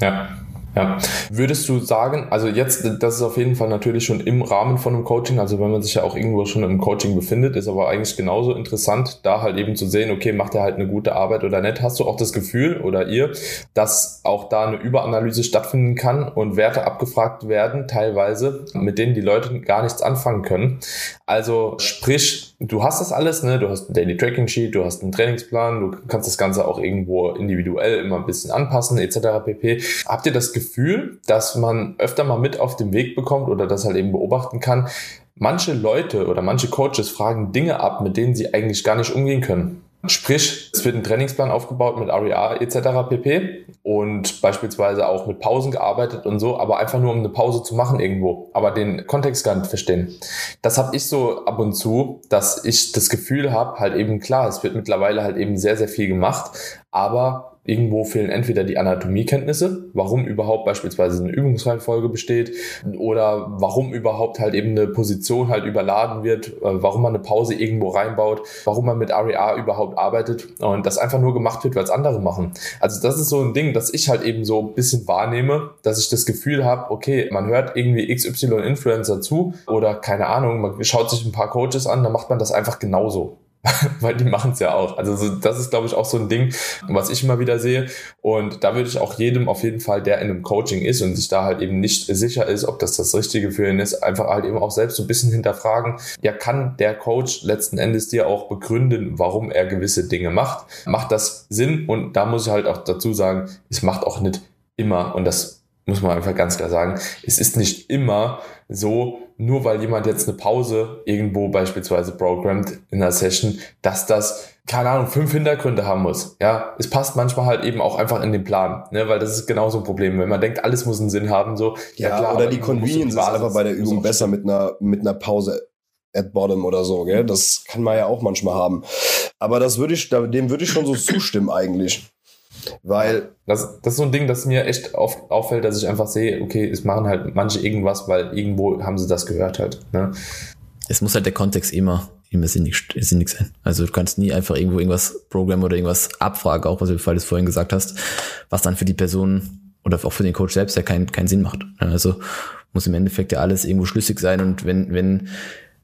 A: Ja. Ja. Würdest du sagen, also jetzt, das ist auf jeden Fall natürlich schon im Rahmen von einem Coaching, also wenn man sich ja auch irgendwo schon im Coaching befindet, ist aber eigentlich genauso interessant, da halt eben zu sehen, okay, macht er halt eine gute Arbeit oder nicht. Hast du auch das Gefühl oder ihr, dass auch da eine Überanalyse stattfinden kann und Werte abgefragt werden, teilweise, mit denen die Leute gar nichts anfangen können? Also sprich, du hast das alles, ne? Du hast ein Daily Tracking Sheet, du hast einen Trainingsplan, du kannst das Ganze auch irgendwo individuell immer ein bisschen anpassen, etc. pp. Habt ihr das Gefühl, dass man öfter mal mit auf den Weg bekommt oder das halt eben beobachten kann? Manche Leute oder manche Coaches fragen Dinge ab, mit denen sie eigentlich gar nicht umgehen können. Sprich, es wird ein Trainingsplan aufgebaut mit REA etc. pp. Und beispielsweise auch mit Pausen gearbeitet und so, aber einfach nur um eine Pause zu machen irgendwo, aber den Kontext gar nicht verstehen. Das habe ich so ab und zu, dass ich das Gefühl habe, halt eben klar, es wird mittlerweile halt eben sehr, sehr viel gemacht, aber Irgendwo fehlen entweder die Anatomiekenntnisse, warum überhaupt beispielsweise eine Übungsreihenfolge besteht oder warum überhaupt halt eben eine Position halt überladen wird, äh, warum man eine Pause irgendwo reinbaut, warum man mit REA überhaupt arbeitet und das einfach nur gemacht wird, weil es andere machen. Also das ist so ein Ding, das ich halt eben so ein bisschen wahrnehme, dass ich das Gefühl habe, okay, man hört irgendwie XY Influencer zu oder keine Ahnung, man schaut sich ein paar Coaches an, dann macht man das einfach genauso. weil die machen es ja auch. Also so, das ist, glaube ich, auch so ein Ding, was ich immer wieder sehe. Und da würde ich auch jedem auf jeden Fall, der in einem Coaching ist und sich da halt eben nicht sicher ist, ob das das Richtige für ihn ist, einfach halt eben auch selbst so ein bisschen hinterfragen, ja, kann der Coach letzten Endes dir auch begründen, warum er gewisse Dinge macht? Macht das Sinn? Und da muss ich halt auch dazu sagen, es macht auch nicht immer, und das muss man einfach ganz klar sagen, es ist nicht immer so, nur weil jemand jetzt eine Pause irgendwo beispielsweise programmt in einer Session, dass das, keine Ahnung, fünf Hintergründe haben muss. Ja, es passt manchmal halt eben auch einfach in den Plan, ne? weil das ist genauso ein Problem. Wenn man denkt, alles muss einen Sinn haben, so.
B: Ja, ja klar, oder die Convenience ist einfach bei der Übung besser mit einer, mit einer Pause at bottom oder so, gell? Das kann man ja auch manchmal haben. Aber das würde ich, dem würde ich schon so zustimmen eigentlich. Weil.
A: Das, das ist so ein Ding, das mir echt oft auffällt, dass ich einfach sehe, okay, es machen halt manche irgendwas, weil irgendwo haben sie das gehört halt. Ne?
C: Es muss halt der Kontext immer, immer sinnig, sinnig sein. Also du kannst nie einfach irgendwo irgendwas programmen oder irgendwas abfragen, auch was du vorhin gesagt hast, was dann für die Person oder auch für den Coach selbst ja keinen keinen Sinn macht. Also muss im Endeffekt ja alles irgendwo schlüssig sein und wenn, wenn,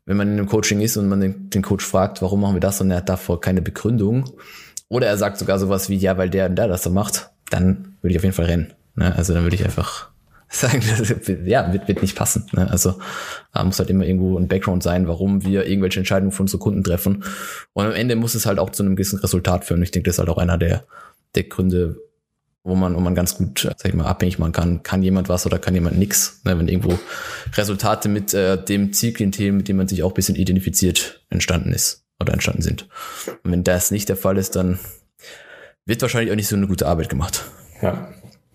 C: wenn man in einem Coaching ist und man den, den Coach fragt, warum machen wir das und er hat davor keine Begründung, oder er sagt sogar sowas wie, ja, weil der und der das so macht, dann würde ich auf jeden Fall rennen. Ne? Also dann würde ich einfach sagen, das, ja, wird, wird nicht passen. Ne? Also da muss halt immer irgendwo ein Background sein, warum wir irgendwelche Entscheidungen von unseren Kunden treffen. Und am Ende muss es halt auch zu einem gewissen Resultat führen. Ich denke, das ist halt auch einer der, der Gründe, wo man, wo man ganz gut, sag ich mal, abhängig machen kann, kann jemand was oder kann jemand nix. Ne? Wenn irgendwo Resultate mit äh, dem Zielklientel, mit dem man sich auch bisschen identifiziert, entstanden ist oder entstanden sind. Und wenn das nicht der Fall ist, dann wird wahrscheinlich auch nicht so eine gute Arbeit gemacht.
A: Ja.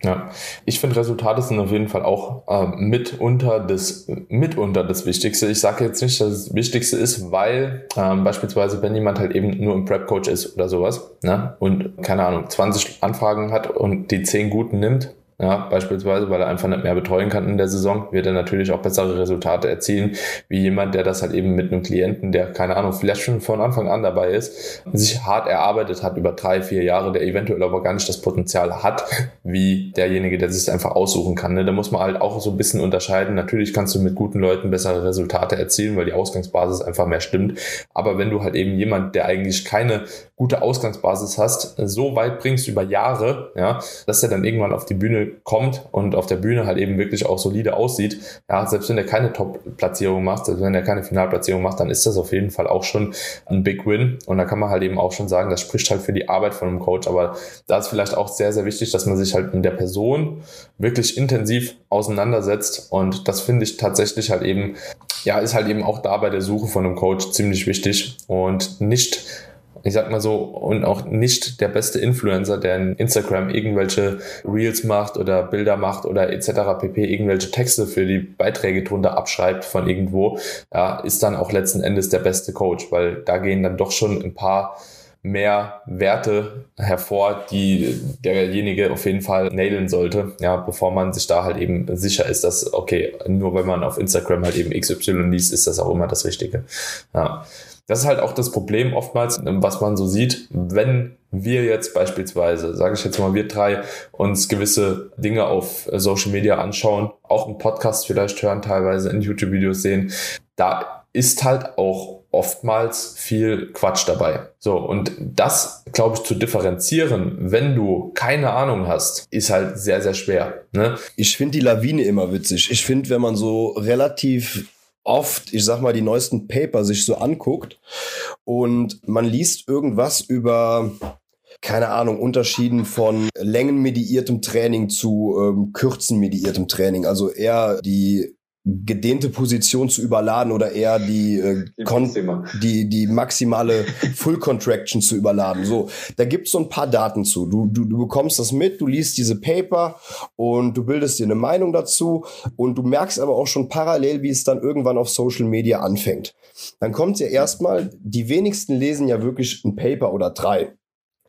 A: Ja, ich finde Resultate sind auf jeden Fall auch äh, mitunter das mitunter das Wichtigste. Ich sage jetzt nicht, dass das Wichtigste ist, weil ähm, beispielsweise wenn jemand halt eben nur ein Prep Coach ist oder sowas, ne, und keine Ahnung 20 Anfragen hat und die 10 guten nimmt, ja, beispielsweise, weil er einfach nicht mehr betreuen kann in der Saison, wird er natürlich auch bessere Resultate erzielen, wie jemand, der das halt eben mit einem Klienten, der, keine Ahnung, vielleicht schon von Anfang an dabei ist, sich hart erarbeitet hat über drei, vier Jahre, der eventuell aber gar nicht das Potenzial hat, wie derjenige, der sich einfach aussuchen kann. Ne? Da muss man halt auch so ein bisschen unterscheiden. Natürlich kannst du mit guten Leuten bessere Resultate erzielen, weil die Ausgangsbasis einfach mehr stimmt. Aber wenn du halt eben jemand, der eigentlich keine gute Ausgangsbasis hast, so weit bringst über Jahre, ja, dass er dann irgendwann auf die Bühne kommt und auf der Bühne halt eben wirklich auch solide aussieht, ja, selbst wenn er keine Top-Platzierung macht, selbst wenn er keine Finalplatzierung macht, dann ist das auf jeden Fall auch schon ein Big Win. Und da kann man halt eben auch schon sagen, das spricht halt für die Arbeit von einem Coach. Aber da ist vielleicht auch sehr, sehr wichtig, dass man sich halt mit der Person wirklich intensiv auseinandersetzt. Und das finde ich tatsächlich halt eben, ja, ist halt eben auch da bei der Suche von einem Coach ziemlich wichtig und nicht ich sag mal so, und auch nicht der beste Influencer, der in Instagram irgendwelche Reels macht oder Bilder macht oder etc. pp. irgendwelche Texte für die Beiträge drunter abschreibt von irgendwo, ja, ist dann auch letzten Endes der beste Coach, weil da gehen dann doch schon ein paar mehr Werte hervor, die derjenige auf jeden Fall nailen sollte, ja, bevor man sich da halt eben sicher ist, dass, okay, nur wenn man auf Instagram halt eben XY liest, ist das auch immer das Richtige. Ja. Das ist halt auch das Problem oftmals, was man so sieht, wenn wir jetzt beispielsweise, sage ich jetzt mal, wir drei uns gewisse Dinge auf Social Media anschauen, auch einen Podcast vielleicht hören, teilweise in YouTube-Videos sehen, da ist halt auch oftmals viel Quatsch dabei. So, und das, glaube ich, zu differenzieren, wenn du keine Ahnung hast, ist halt sehr, sehr schwer. Ne?
B: Ich finde die Lawine immer witzig. Ich finde, wenn man so relativ oft, ich sag mal, die neuesten Paper sich so anguckt und man liest irgendwas über keine Ahnung, Unterschieden von längenmediiertem Training zu ähm, kürzenmediiertem Training. Also eher die gedehnte Position zu überladen oder eher die, äh, die, die maximale Full Contraction zu überladen. So, da gibt's so ein paar Daten zu. Du, du, du bekommst das mit, du liest diese Paper und du bildest dir eine Meinung dazu und du merkst aber auch schon parallel, wie es dann irgendwann auf Social Media anfängt. Dann kommt ja erstmal, die wenigsten lesen ja wirklich ein Paper oder drei.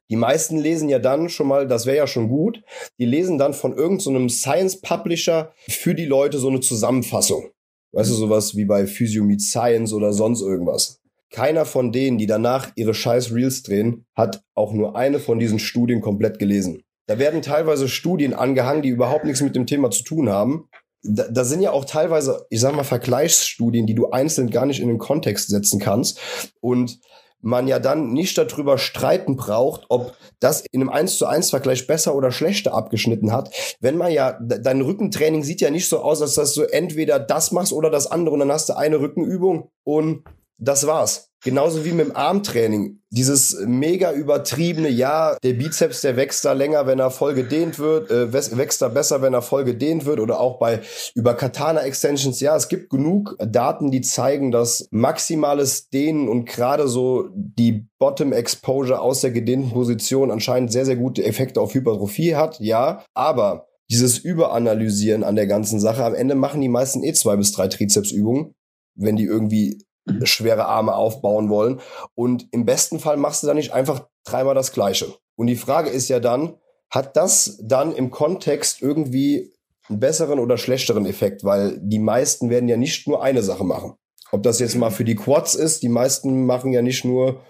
B: Die meisten lesen ja dann schon mal, das wäre ja schon gut, die lesen dann von irgendeinem so Science Publisher für die Leute so eine Zusammenfassung. Weißt du, sowas wie bei Physio Meet Science oder sonst irgendwas. Keiner von denen, die danach ihre scheiß Reels drehen, hat auch nur eine von diesen Studien komplett gelesen. Da werden teilweise Studien angehangen, die überhaupt nichts mit dem Thema zu tun haben. Da, da sind ja auch teilweise, ich sag mal, Vergleichsstudien, die du einzeln gar nicht in den Kontext setzen kannst. Und man ja dann nicht darüber streiten braucht, ob das in einem 1 zu 1 Vergleich besser oder schlechter abgeschnitten hat. Wenn man ja, dein Rückentraining sieht ja nicht so aus, als dass du entweder das machst oder das andere und dann hast du eine Rückenübung und das war's. Genauso wie mit dem Armtraining. Dieses mega übertriebene, ja, der Bizeps, der wächst da länger, wenn er voll gedehnt wird, äh, wächst da besser, wenn er voll gedehnt wird oder auch bei über Katana Extensions. Ja, es gibt genug Daten, die zeigen, dass maximales Dehnen und gerade so die Bottom Exposure aus der gedehnten Position anscheinend sehr, sehr gute Effekte auf Hypertrophie hat. Ja, aber dieses Überanalysieren an der ganzen Sache, am Ende machen die meisten eh zwei bis drei Trizepsübungen wenn die irgendwie schwere Arme aufbauen wollen. Und im besten Fall machst du dann nicht einfach dreimal das Gleiche. Und die Frage ist ja dann, hat das dann im Kontext irgendwie einen besseren oder schlechteren Effekt? Weil die meisten werden ja nicht nur eine Sache machen. Ob das jetzt mal für die Quads ist, die meisten machen ja nicht nur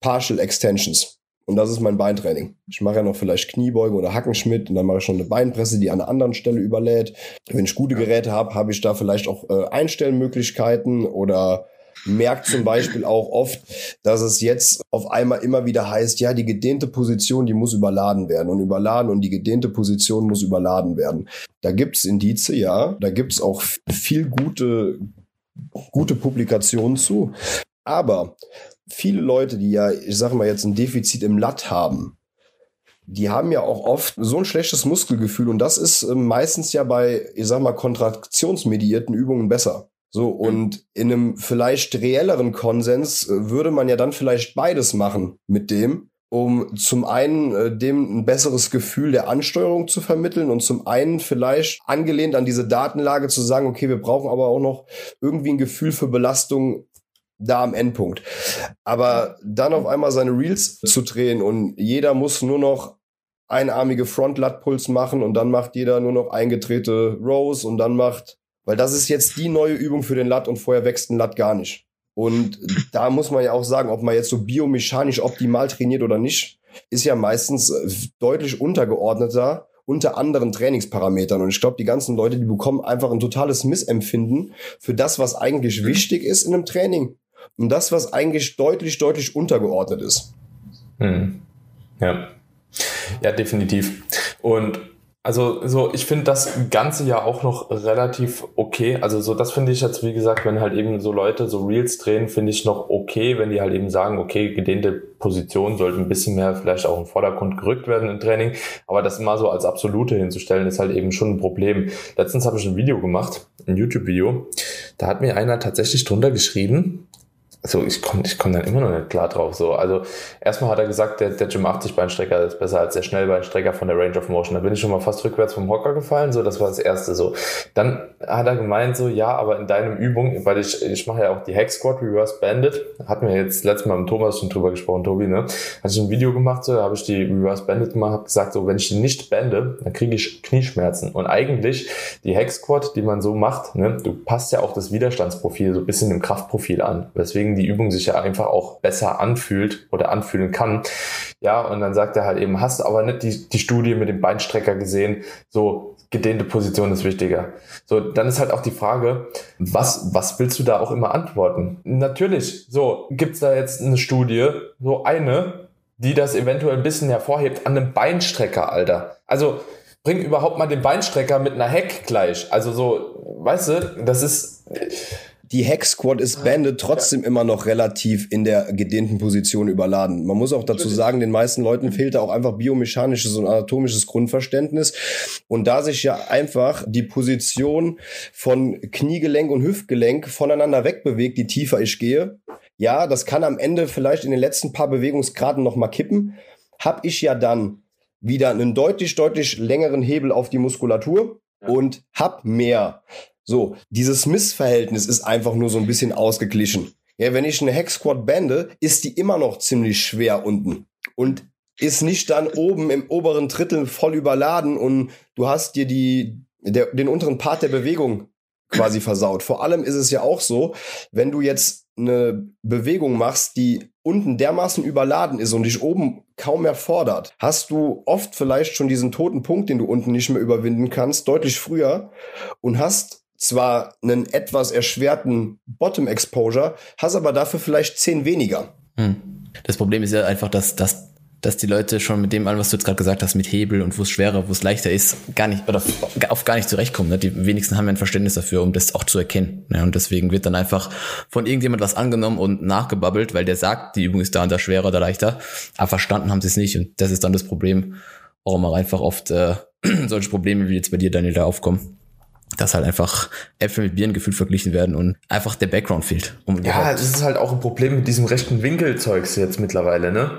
B: Partial Extensions. Und das ist mein Beintraining. Ich mache ja noch vielleicht Kniebeugen oder Hackenschmidt und dann mache ich schon eine Beinpresse, die an einer anderen Stelle überlädt. Wenn ich gute Geräte habe, habe ich da vielleicht auch äh, Einstellmöglichkeiten oder merkt zum Beispiel auch oft, dass es jetzt auf einmal immer wieder heißt, ja, die gedehnte Position, die muss überladen werden und überladen und die gedehnte Position muss überladen werden. Da gibt's Indize, ja, da gibt's auch viel gute, gute Publikationen zu. Aber viele Leute, die ja, ich sag mal jetzt ein Defizit im Latt haben, die haben ja auch oft so ein schlechtes Muskelgefühl und das ist ähm, meistens ja bei, ich sag mal, kontraktionsmediierten Übungen besser. So, und in einem vielleicht reelleren Konsens äh, würde man ja dann vielleicht beides machen mit dem, um zum einen äh, dem ein besseres Gefühl der Ansteuerung zu vermitteln und zum einen vielleicht angelehnt an diese Datenlage zu sagen, okay, wir brauchen aber auch noch irgendwie ein Gefühl für Belastung da am Endpunkt. Aber dann auf einmal seine Reels zu drehen und jeder muss nur noch einarmige Front-Lat-Pulls machen und dann macht jeder nur noch eingedrehte Rows und dann macht, weil das ist jetzt die neue Übung für den Lat und vorher wächst ein Lat gar nicht. Und da muss man ja auch sagen, ob man jetzt so biomechanisch optimal trainiert oder nicht, ist ja meistens äh, deutlich untergeordneter unter anderen Trainingsparametern. Und ich glaube, die ganzen Leute, die bekommen einfach ein totales Missempfinden für das, was eigentlich mhm. wichtig ist in einem Training und das, was eigentlich deutlich, deutlich untergeordnet ist.
A: Hm. Ja. Ja, definitiv. Und also so, ich finde das Ganze ja auch noch relativ okay. Also so, das finde ich jetzt, wie gesagt, wenn halt eben so Leute so Reels drehen, finde ich noch okay, wenn die halt eben sagen, okay, gedehnte Positionen sollten ein bisschen mehr vielleicht auch im Vordergrund gerückt werden im Training. Aber das mal so als absolute hinzustellen, ist halt eben schon ein Problem. Letztens habe ich ein Video gemacht, ein YouTube-Video. Da hat mir einer tatsächlich drunter geschrieben, so, ich komme ich komm dann immer noch nicht klar drauf. So, also erstmal hat er gesagt, der, der Gym 80 Beinstrecker ist besser als der Schnellbeinstrecker von der Range of Motion. Da bin ich schon mal fast rückwärts vom Hocker gefallen. So, das war das erste. So, dann hat er gemeint so, ja, aber in deinem Übung, weil ich ich mache ja auch die Hack Squat Reverse Bandit, hatten wir jetzt letztes Mal mit Thomas schon drüber gesprochen, Tobi, ne? Hatte ich ein Video gemacht, so, da habe ich die Reverse Bandit gemacht, habe gesagt, so, wenn ich die nicht bände, dann kriege ich Knieschmerzen. Und eigentlich die Hack Squat, die man so macht, ne, du passt ja auch das Widerstandsprofil so ein bisschen im Kraftprofil an, weswegen die Übung sich ja einfach auch besser anfühlt oder anfühlen kann. Ja, und dann sagt er halt eben, hast aber nicht die, die Studie mit dem Beinstrecker gesehen, so gedehnte Position ist wichtiger. So, dann ist halt auch die Frage, was, was willst du da auch immer antworten? Natürlich, so, gibt's da jetzt eine Studie, so eine, die das eventuell ein bisschen hervorhebt an einem Beinstrecker, Alter. Also, bring überhaupt mal den Beinstrecker mit einer Heck gleich. Also so, weißt du, das ist,
B: die Hex Squad ist Bandit trotzdem ja. immer noch relativ in der gedehnten Position überladen. Man muss auch dazu sagen, den meisten Leuten fehlt da auch einfach biomechanisches und anatomisches Grundverständnis. Und da sich ja einfach die Position von Kniegelenk und Hüftgelenk voneinander wegbewegt, die tiefer ich gehe, ja, das kann am Ende vielleicht in den letzten paar Bewegungsgraden noch mal kippen, hab ich ja dann wieder einen deutlich, deutlich längeren Hebel auf die Muskulatur und hab mehr so, dieses Missverhältnis ist einfach nur so ein bisschen ausgeglichen. Ja, wenn ich eine Hex Squad bände, ist die immer noch ziemlich schwer unten und ist nicht dann oben im oberen Drittel voll überladen und du hast dir die, der, den unteren Part der Bewegung quasi versaut. Vor allem ist es ja auch so, wenn du jetzt eine Bewegung machst, die unten dermaßen überladen ist und dich oben kaum mehr fordert, hast du oft vielleicht schon diesen toten Punkt, den du unten nicht mehr überwinden kannst, deutlich früher und hast zwar einen etwas erschwerten Bottom Exposure, hast aber dafür vielleicht zehn weniger.
C: Hm. Das Problem ist ja einfach, dass, dass dass die Leute schon mit dem allem, was du jetzt gerade gesagt hast, mit Hebel und wo es schwerer, wo es leichter ist, gar nicht oder auf gar nicht zurechtkommen. Ne? Die wenigsten haben ja ein Verständnis dafür, um das auch zu erkennen. Ne? Und deswegen wird dann einfach von irgendjemand was angenommen und nachgebabbelt, weil der sagt, die Übung ist da und da schwerer oder leichter. Aber verstanden haben sie es nicht. Und das ist dann das Problem, warum auch einfach oft äh, solche Probleme wie jetzt bei dir, Daniel, da aufkommen dass halt einfach Äpfel mit Bieren gefühlt verglichen werden und einfach der Background fehlt.
A: Um ja, das ist halt auch ein Problem mit diesem rechten Winkelzeugs jetzt mittlerweile, ne?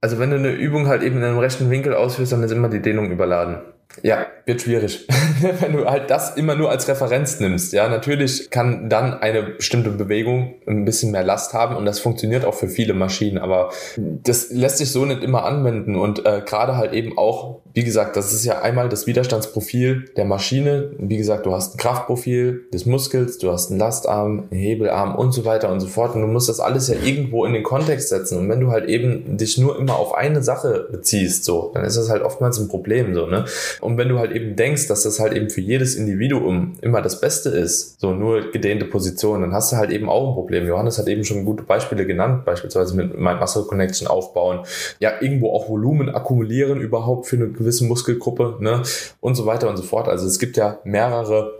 A: Also wenn du eine Übung halt eben in einem rechten Winkel ausführst, dann ist immer die Dehnung überladen. Ja, wird schwierig. Wenn du halt das immer nur als Referenz nimmst. Ja, natürlich kann dann eine bestimmte Bewegung ein bisschen mehr Last haben und das funktioniert auch für viele Maschinen, aber das lässt sich so nicht immer anwenden und äh, gerade halt eben auch, wie gesagt, das ist ja einmal das Widerstandsprofil der Maschine. Wie gesagt, du hast ein Kraftprofil des Muskels, du hast einen Lastarm, einen Hebelarm und so weiter und so fort und du musst das alles ja irgendwo in den Kontext setzen und wenn du halt eben dich nur immer auf eine Sache beziehst, so, dann ist das halt oftmals ein Problem, so, ne? Und wenn du halt eben denkst, dass das halt eben für jedes Individuum immer das Beste ist, so nur gedehnte Positionen, dann hast du halt eben auch ein Problem. Johannes hat eben schon gute Beispiele genannt, beispielsweise mit Mind Muscle Connection aufbauen, ja, irgendwo auch Volumen akkumulieren überhaupt für eine gewisse Muskelgruppe, ne, und so weiter und so fort. Also es gibt ja mehrere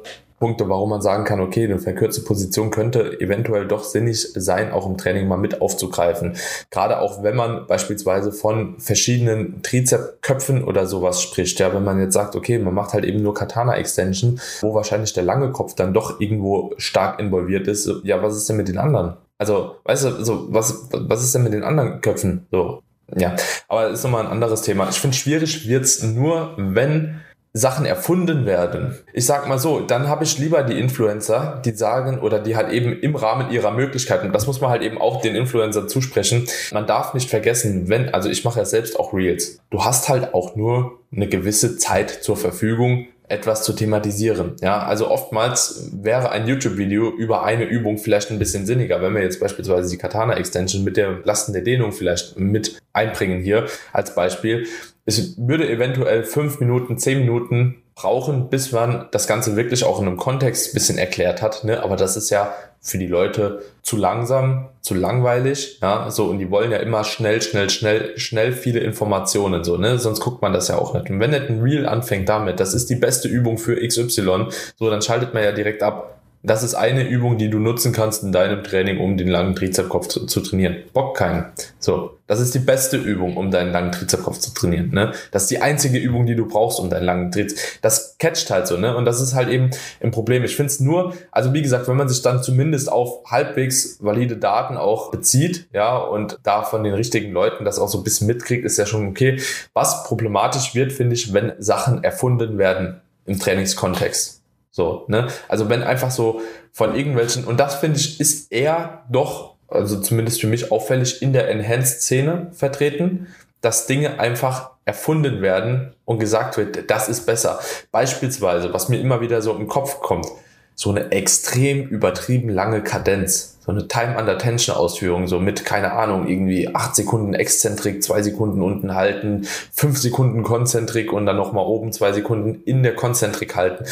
A: Punkte, warum man sagen kann, okay, eine verkürzte Position könnte eventuell doch sinnig sein, auch im Training mal mit aufzugreifen. Gerade auch wenn man beispielsweise von verschiedenen Trizepköpfen oder sowas spricht. Ja, wenn man jetzt sagt, okay, man macht halt eben nur Katana Extension, wo wahrscheinlich der lange Kopf dann doch irgendwo stark involviert ist. Ja, was ist denn mit den anderen? Also, weißt du, so, was, was ist denn mit den anderen Köpfen? So, ja, aber ist nochmal ein anderes Thema. Ich finde, schwierig wird's nur, wenn Sachen erfunden werden. Ich sag mal so, dann habe ich lieber die Influencer, die sagen oder die halt eben im Rahmen ihrer Möglichkeiten, das muss man halt eben auch den Influencern zusprechen. Man darf nicht vergessen, wenn, also ich mache ja selbst auch Reels. Du hast halt auch nur eine gewisse Zeit zur Verfügung, etwas zu thematisieren. Ja, also oftmals wäre ein YouTube-Video über eine Übung vielleicht ein bisschen sinniger, wenn wir jetzt beispielsweise die Katana Extension mit der Lasten der Dehnung vielleicht mit einbringen hier als Beispiel es würde eventuell fünf Minuten, zehn Minuten brauchen, bis man das Ganze wirklich auch in einem Kontext bisschen erklärt hat. Ne? Aber das ist ja für die Leute zu langsam, zu langweilig. Ja, so und die wollen ja immer schnell, schnell, schnell, schnell viele Informationen. So, ne? Sonst guckt man das ja auch nicht. Und wenn nicht ein Reel anfängt damit, das ist die beste Übung für XY, so dann schaltet man ja direkt ab. Das ist eine Übung, die du nutzen kannst in deinem Training, um den langen Trizepskopf zu, zu, trainieren. Bock keinen. So, das ist die beste Übung, um deinen langen Trizepskopf zu trainieren. Ne? Das ist die einzige Übung, die du brauchst, um deinen langen Trizeps. Das catcht halt so, ne? Und das ist halt eben ein Problem. Ich finde es nur, also wie gesagt, wenn man sich dann zumindest auf halbwegs valide Daten auch bezieht, ja, und da von den richtigen Leuten das auch so ein bisschen mitkriegt, ist ja schon okay. Was problematisch wird, finde ich, wenn Sachen erfunden werden im Trainingskontext. So, ne? Also wenn einfach so von irgendwelchen, und das finde ich, ist eher doch, also zumindest für mich auffällig, in der Enhanced-Szene vertreten, dass Dinge einfach erfunden werden und gesagt wird, das ist besser. Beispielsweise, was mir immer wieder so im Kopf kommt, so eine extrem übertrieben lange Kadenz, so eine Time under Tension Ausführung, so mit, keine Ahnung, irgendwie acht Sekunden Exzentrik, zwei Sekunden unten halten, fünf Sekunden Konzentrik und dann nochmal oben zwei Sekunden in der Konzentrik halten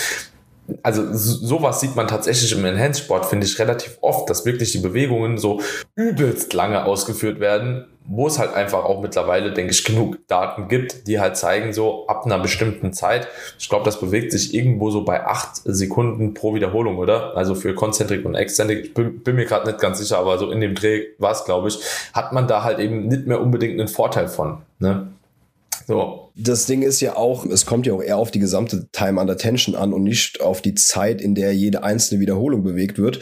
A: also sowas sieht man tatsächlich im Enhanced-Sport, finde ich, relativ oft, dass wirklich die Bewegungen so übelst lange ausgeführt werden, wo es halt einfach auch mittlerweile, denke ich, genug Daten gibt, die halt zeigen, so ab einer bestimmten Zeit, ich glaube, das bewegt sich irgendwo so bei acht Sekunden pro Wiederholung, oder? Also für Konzentrik und Exzentrik, ich bin, bin mir gerade nicht ganz sicher, aber so in dem Dreh war es, glaube ich, hat man da halt eben nicht mehr unbedingt einen Vorteil von. Ne?
B: So. Das Ding ist ja auch, es kommt ja auch eher auf die gesamte Time under Tension an und nicht auf die Zeit, in der jede einzelne Wiederholung bewegt wird.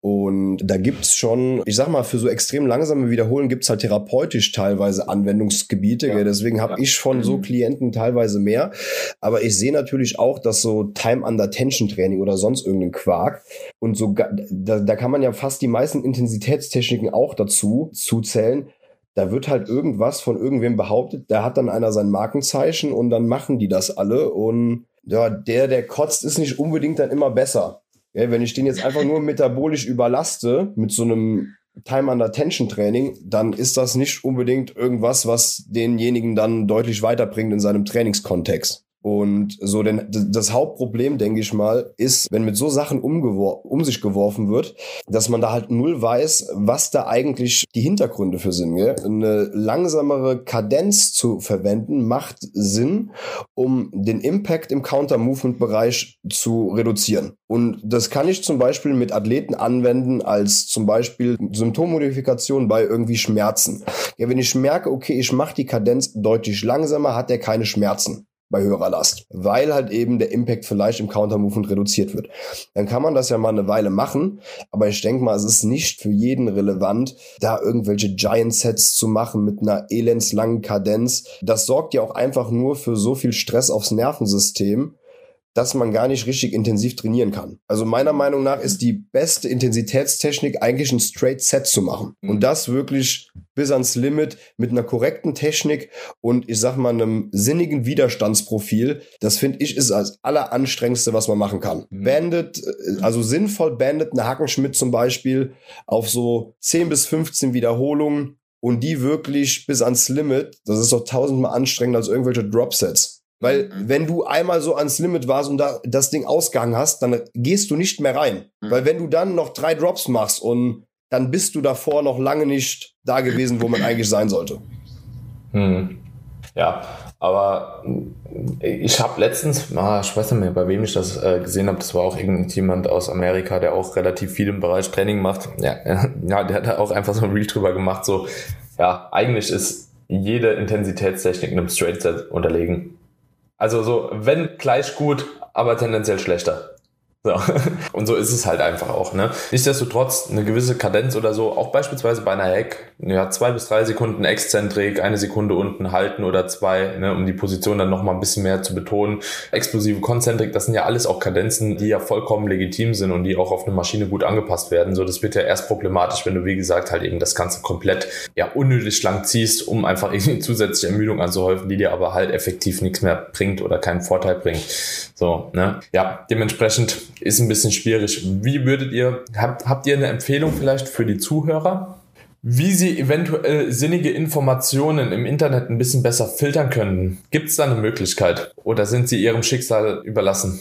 B: Und da gibt's schon, ich sag mal, für so extrem langsame Wiederholungen gibt's halt therapeutisch teilweise Anwendungsgebiete. Ja. Deswegen habe ja. ich von so mhm. Klienten teilweise mehr. Aber ich sehe natürlich auch, dass so Time under Tension Training oder sonst irgendein Quark und so, da, da kann man ja fast die meisten Intensitätstechniken auch dazu zuzählen da wird halt irgendwas von irgendwem behauptet, da hat dann einer sein Markenzeichen und dann machen die das alle und ja, der, der kotzt, ist nicht unbedingt dann immer besser. Ja, wenn ich den jetzt einfach nur metabolisch überlaste mit so einem Time Under Tension Training, dann ist das nicht unbedingt irgendwas, was denjenigen dann deutlich weiterbringt in seinem Trainingskontext. Und so denn das Hauptproblem, denke ich mal, ist, wenn mit so Sachen um sich geworfen wird, dass man da halt null weiß, was da eigentlich die Hintergründe für sind. Gell? Eine langsamere Kadenz zu verwenden macht Sinn, um den Impact im Counter-Movement-Bereich zu reduzieren. Und das kann ich zum Beispiel mit Athleten anwenden als zum Beispiel Symptommodifikation bei irgendwie Schmerzen. Ja, wenn ich merke, okay, ich mache die Kadenz deutlich langsamer, hat er keine Schmerzen bei höherer Last, weil halt eben der Impact vielleicht im Counter-Movement reduziert wird. Dann kann man das ja mal eine Weile machen, aber ich denke mal, es ist nicht für jeden relevant, da irgendwelche Giant-Sets zu machen mit einer elendslangen Kadenz. Das sorgt ja auch einfach nur für so viel Stress aufs Nervensystem, dass man gar nicht richtig intensiv trainieren kann. Also meiner Meinung nach ist die beste Intensitätstechnik eigentlich ein Straight Set zu machen. Mhm. Und das wirklich bis ans Limit mit einer korrekten Technik und ich sag mal einem sinnigen Widerstandsprofil. Das finde ich ist das alleranstrengendste, was man machen kann. Mhm. Bandit, äh, also sinnvoll Bandit, eine Hackenschmidt zum Beispiel auf so 10 bis 15 Wiederholungen und die wirklich bis ans Limit. Das ist doch tausendmal anstrengender als irgendwelche Dropsets. Weil mhm. wenn du einmal so ans Limit warst und da das Ding ausgegangen hast, dann gehst du nicht mehr rein. Mhm. Weil wenn du dann noch drei Drops machst und dann bist du davor noch lange nicht da gewesen, wo man eigentlich sein sollte.
A: Hm. Ja, aber ich habe letztens, ah, ich weiß nicht mehr, bei wem ich das äh, gesehen habe, das war auch irgendjemand aus Amerika, der auch relativ viel im Bereich Training macht. Ja, ja der hat da auch einfach so ein Reel drüber gemacht, so, ja, eigentlich ist jede Intensitätstechnik einem Straight Set unterlegen. Also so, wenn gleich gut, aber tendenziell schlechter. So. Und so ist es halt einfach auch. Ne? Nichtsdestotrotz eine gewisse Kadenz oder so, auch beispielsweise bei einer Hack, ja, zwei bis drei Sekunden Exzentrik, eine Sekunde unten halten oder zwei, ne, um die Position dann nochmal ein bisschen mehr zu betonen. Explosive Konzentrik, das sind ja alles auch Kadenzen, die ja vollkommen legitim sind und die auch auf eine Maschine gut angepasst werden. So, das wird ja erst problematisch, wenn du, wie gesagt, halt eben das Ganze komplett ja unnötig lang ziehst, um einfach irgendwie zusätzliche Ermüdung anzuhäufen, die dir aber halt effektiv nichts mehr bringt oder keinen Vorteil bringt. So, ne? Ja, dementsprechend ist ein bisschen schwierig. Wie würdet ihr, habt, habt ihr eine Empfehlung vielleicht für die Zuhörer, wie sie eventuell sinnige Informationen im Internet ein bisschen besser filtern können? Gibt es da eine Möglichkeit oder sind sie ihrem Schicksal überlassen?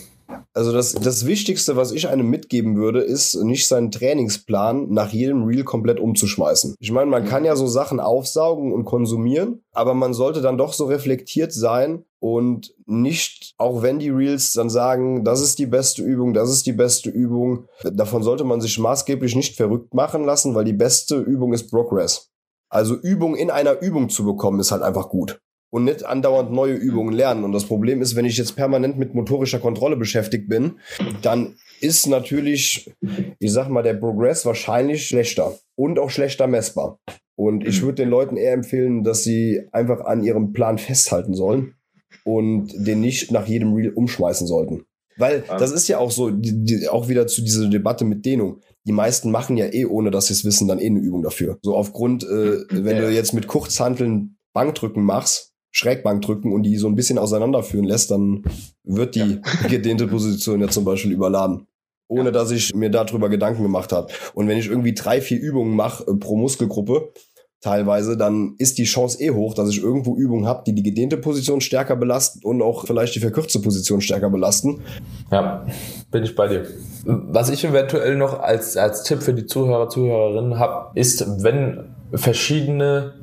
B: Also das, das Wichtigste, was ich einem mitgeben würde, ist nicht seinen Trainingsplan nach jedem Reel komplett umzuschmeißen. Ich meine, man kann ja so Sachen aufsaugen und konsumieren, aber man sollte dann doch so reflektiert sein und nicht, auch wenn die Reels dann sagen, das ist die beste Übung, das ist die beste Übung, davon sollte man sich maßgeblich nicht verrückt machen lassen, weil die beste Übung ist Progress. Also Übung in einer Übung zu bekommen, ist halt einfach gut und nicht andauernd neue Übungen lernen. Und das Problem ist, wenn ich jetzt permanent mit motorischer Kontrolle beschäftigt bin, dann ist natürlich, ich sag mal, der Progress wahrscheinlich schlechter und auch schlechter messbar. Und ich würde den Leuten eher empfehlen, dass sie einfach an ihrem Plan festhalten sollen und den nicht nach jedem Reel umschmeißen sollten. Weil das ist ja auch so, die, die, auch wieder zu dieser Debatte mit Dehnung. Die meisten machen ja eh, ohne dass sie es wissen, dann eh eine Übung dafür. So aufgrund, äh, wenn ja. du jetzt mit Kurzhanteln Bankdrücken machst, Schrägbank drücken und die so ein bisschen auseinanderführen lässt, dann wird die ja. gedehnte Position ja zum Beispiel überladen. Ohne ja. dass ich mir darüber Gedanken gemacht habe. Und wenn ich irgendwie drei, vier Übungen mache äh, pro Muskelgruppe, teilweise, dann ist die Chance eh hoch, dass ich irgendwo Übungen habe, die die gedehnte Position stärker belasten und auch vielleicht die verkürzte Position stärker belasten.
A: Ja, bin ich bei dir. Was ich eventuell noch als, als Tipp für die Zuhörer, Zuhörerinnen habe, ist, wenn verschiedene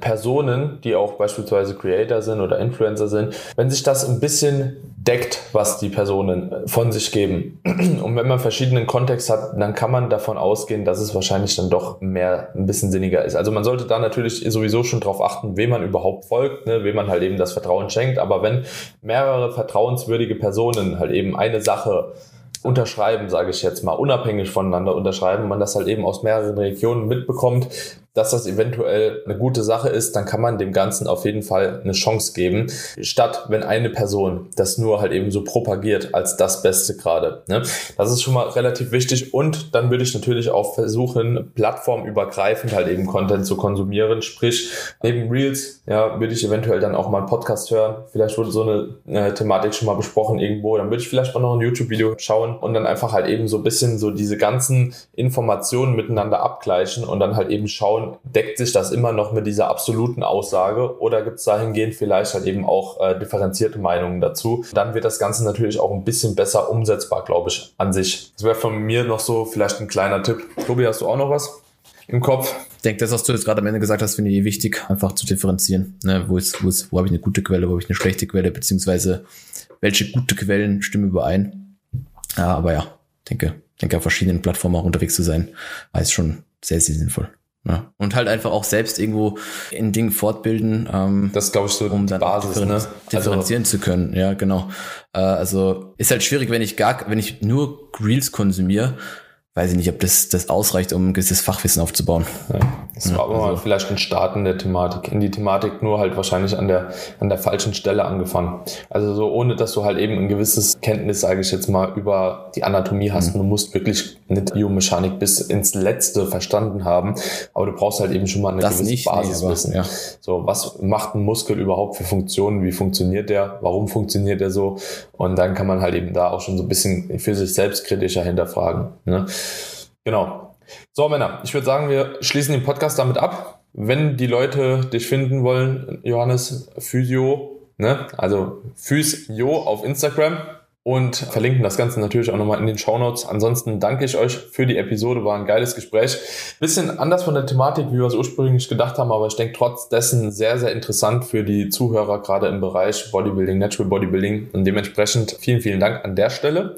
A: Personen, die auch beispielsweise Creator sind oder Influencer sind, wenn sich das ein bisschen deckt, was die Personen von sich geben. Und wenn man verschiedenen Kontext hat, dann kann man davon ausgehen, dass es wahrscheinlich dann doch mehr ein bisschen sinniger ist. Also man sollte da natürlich sowieso schon drauf achten, wem man überhaupt folgt, ne, wem man halt eben das Vertrauen schenkt. Aber wenn mehrere vertrauenswürdige Personen halt eben eine Sache unterschreiben, sage ich jetzt mal, unabhängig voneinander unterschreiben, man das halt eben aus mehreren Regionen mitbekommt, dass das eventuell eine gute Sache ist, dann kann man dem Ganzen auf jeden Fall eine Chance geben, statt wenn eine Person das nur halt eben so propagiert als das Beste gerade. Ne? Das ist schon mal relativ wichtig und dann würde ich natürlich auch versuchen, plattformübergreifend halt eben Content zu konsumieren, sprich neben Reels, ja, würde ich eventuell dann auch mal einen Podcast hören. Vielleicht wurde so eine, eine Thematik schon mal besprochen irgendwo, dann würde ich vielleicht auch noch ein YouTube-Video schauen und dann einfach halt eben so ein bisschen so diese ganzen Informationen miteinander abgleichen und dann halt eben schauen, deckt sich das immer noch mit dieser absoluten Aussage oder gibt es dahingehend vielleicht halt eben auch äh, differenzierte Meinungen dazu? Dann wird das Ganze natürlich auch ein bisschen besser umsetzbar, glaube ich, an sich. Das wäre von mir noch so vielleicht ein kleiner Tipp. Tobi, hast du auch noch was im Kopf?
C: Ich denke, das, was du jetzt gerade am Ende gesagt hast, finde ich wichtig, einfach zu differenzieren. Ne? Wo, ist, wo, ist, wo habe ich eine gute Quelle, wo habe ich eine schlechte Quelle, beziehungsweise welche gute Quellen stimmen überein. Ja, aber ja, denke, denke auf verschiedenen Plattformen auch unterwegs zu sein, ist schon sehr, sehr sinnvoll. Ja. Und halt einfach auch selbst irgendwo in Dingen fortbilden. Ähm,
A: das glaube ich so
C: um dann Basis, differen ne? differenzieren also, zu können. Ja, genau. Äh, also ist halt schwierig, wenn ich gar, wenn ich nur Reels konsumiere, weiß ich nicht, ob das, das ausreicht, um ein gewisses Fachwissen aufzubauen.
A: Ja, das war aber also. vielleicht ein Starten der Thematik. In die Thematik nur halt wahrscheinlich an der, an der falschen Stelle angefangen. Also so ohne, dass du halt eben ein gewisses Kenntnis, sage ich jetzt mal, über die Anatomie hast. Mhm. Du musst wirklich nicht Biomechanik bis ins Letzte verstanden haben. Aber du brauchst halt eben schon mal eine das gewisse nicht, Basiswissen. Nee, ja. So, was macht ein Muskel überhaupt für Funktionen? Wie funktioniert der? Warum funktioniert der so? Und dann kann man halt eben da auch schon so ein bisschen für sich selbst kritischer hinterfragen. Ne? Genau. So, Männer, ich würde sagen, wir schließen den Podcast damit ab. Wenn die Leute dich finden wollen, Johannes, Physio, ne? also Physio auf Instagram, und verlinken das Ganze natürlich auch nochmal in den Show Notes. Ansonsten danke ich euch für die Episode, war ein geiles Gespräch. Bisschen anders von der Thematik, wie wir es ursprünglich gedacht haben, aber ich denke trotz dessen sehr, sehr interessant für die Zuhörer, gerade im Bereich Bodybuilding, Natural Bodybuilding. Und dementsprechend vielen, vielen Dank an der Stelle.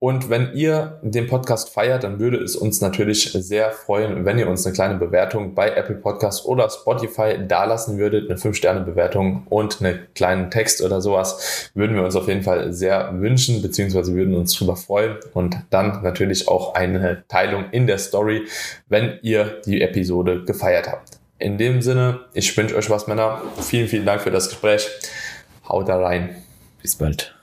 A: Und wenn ihr den Podcast feiert, dann würde es uns natürlich sehr freuen, wenn ihr uns eine kleine Bewertung bei Apple Podcast oder Spotify dalassen würdet. Eine 5-Sterne-Bewertung und einen kleinen Text oder sowas würden wir uns auf jeden Fall sehr wünschen, beziehungsweise würden uns darüber freuen. Und dann natürlich auch eine Teilung in der Story, wenn ihr die Episode gefeiert habt. In dem Sinne, ich wünsche euch was, Männer. Vielen, vielen Dank für das Gespräch. Haut da rein.
C: Bis bald.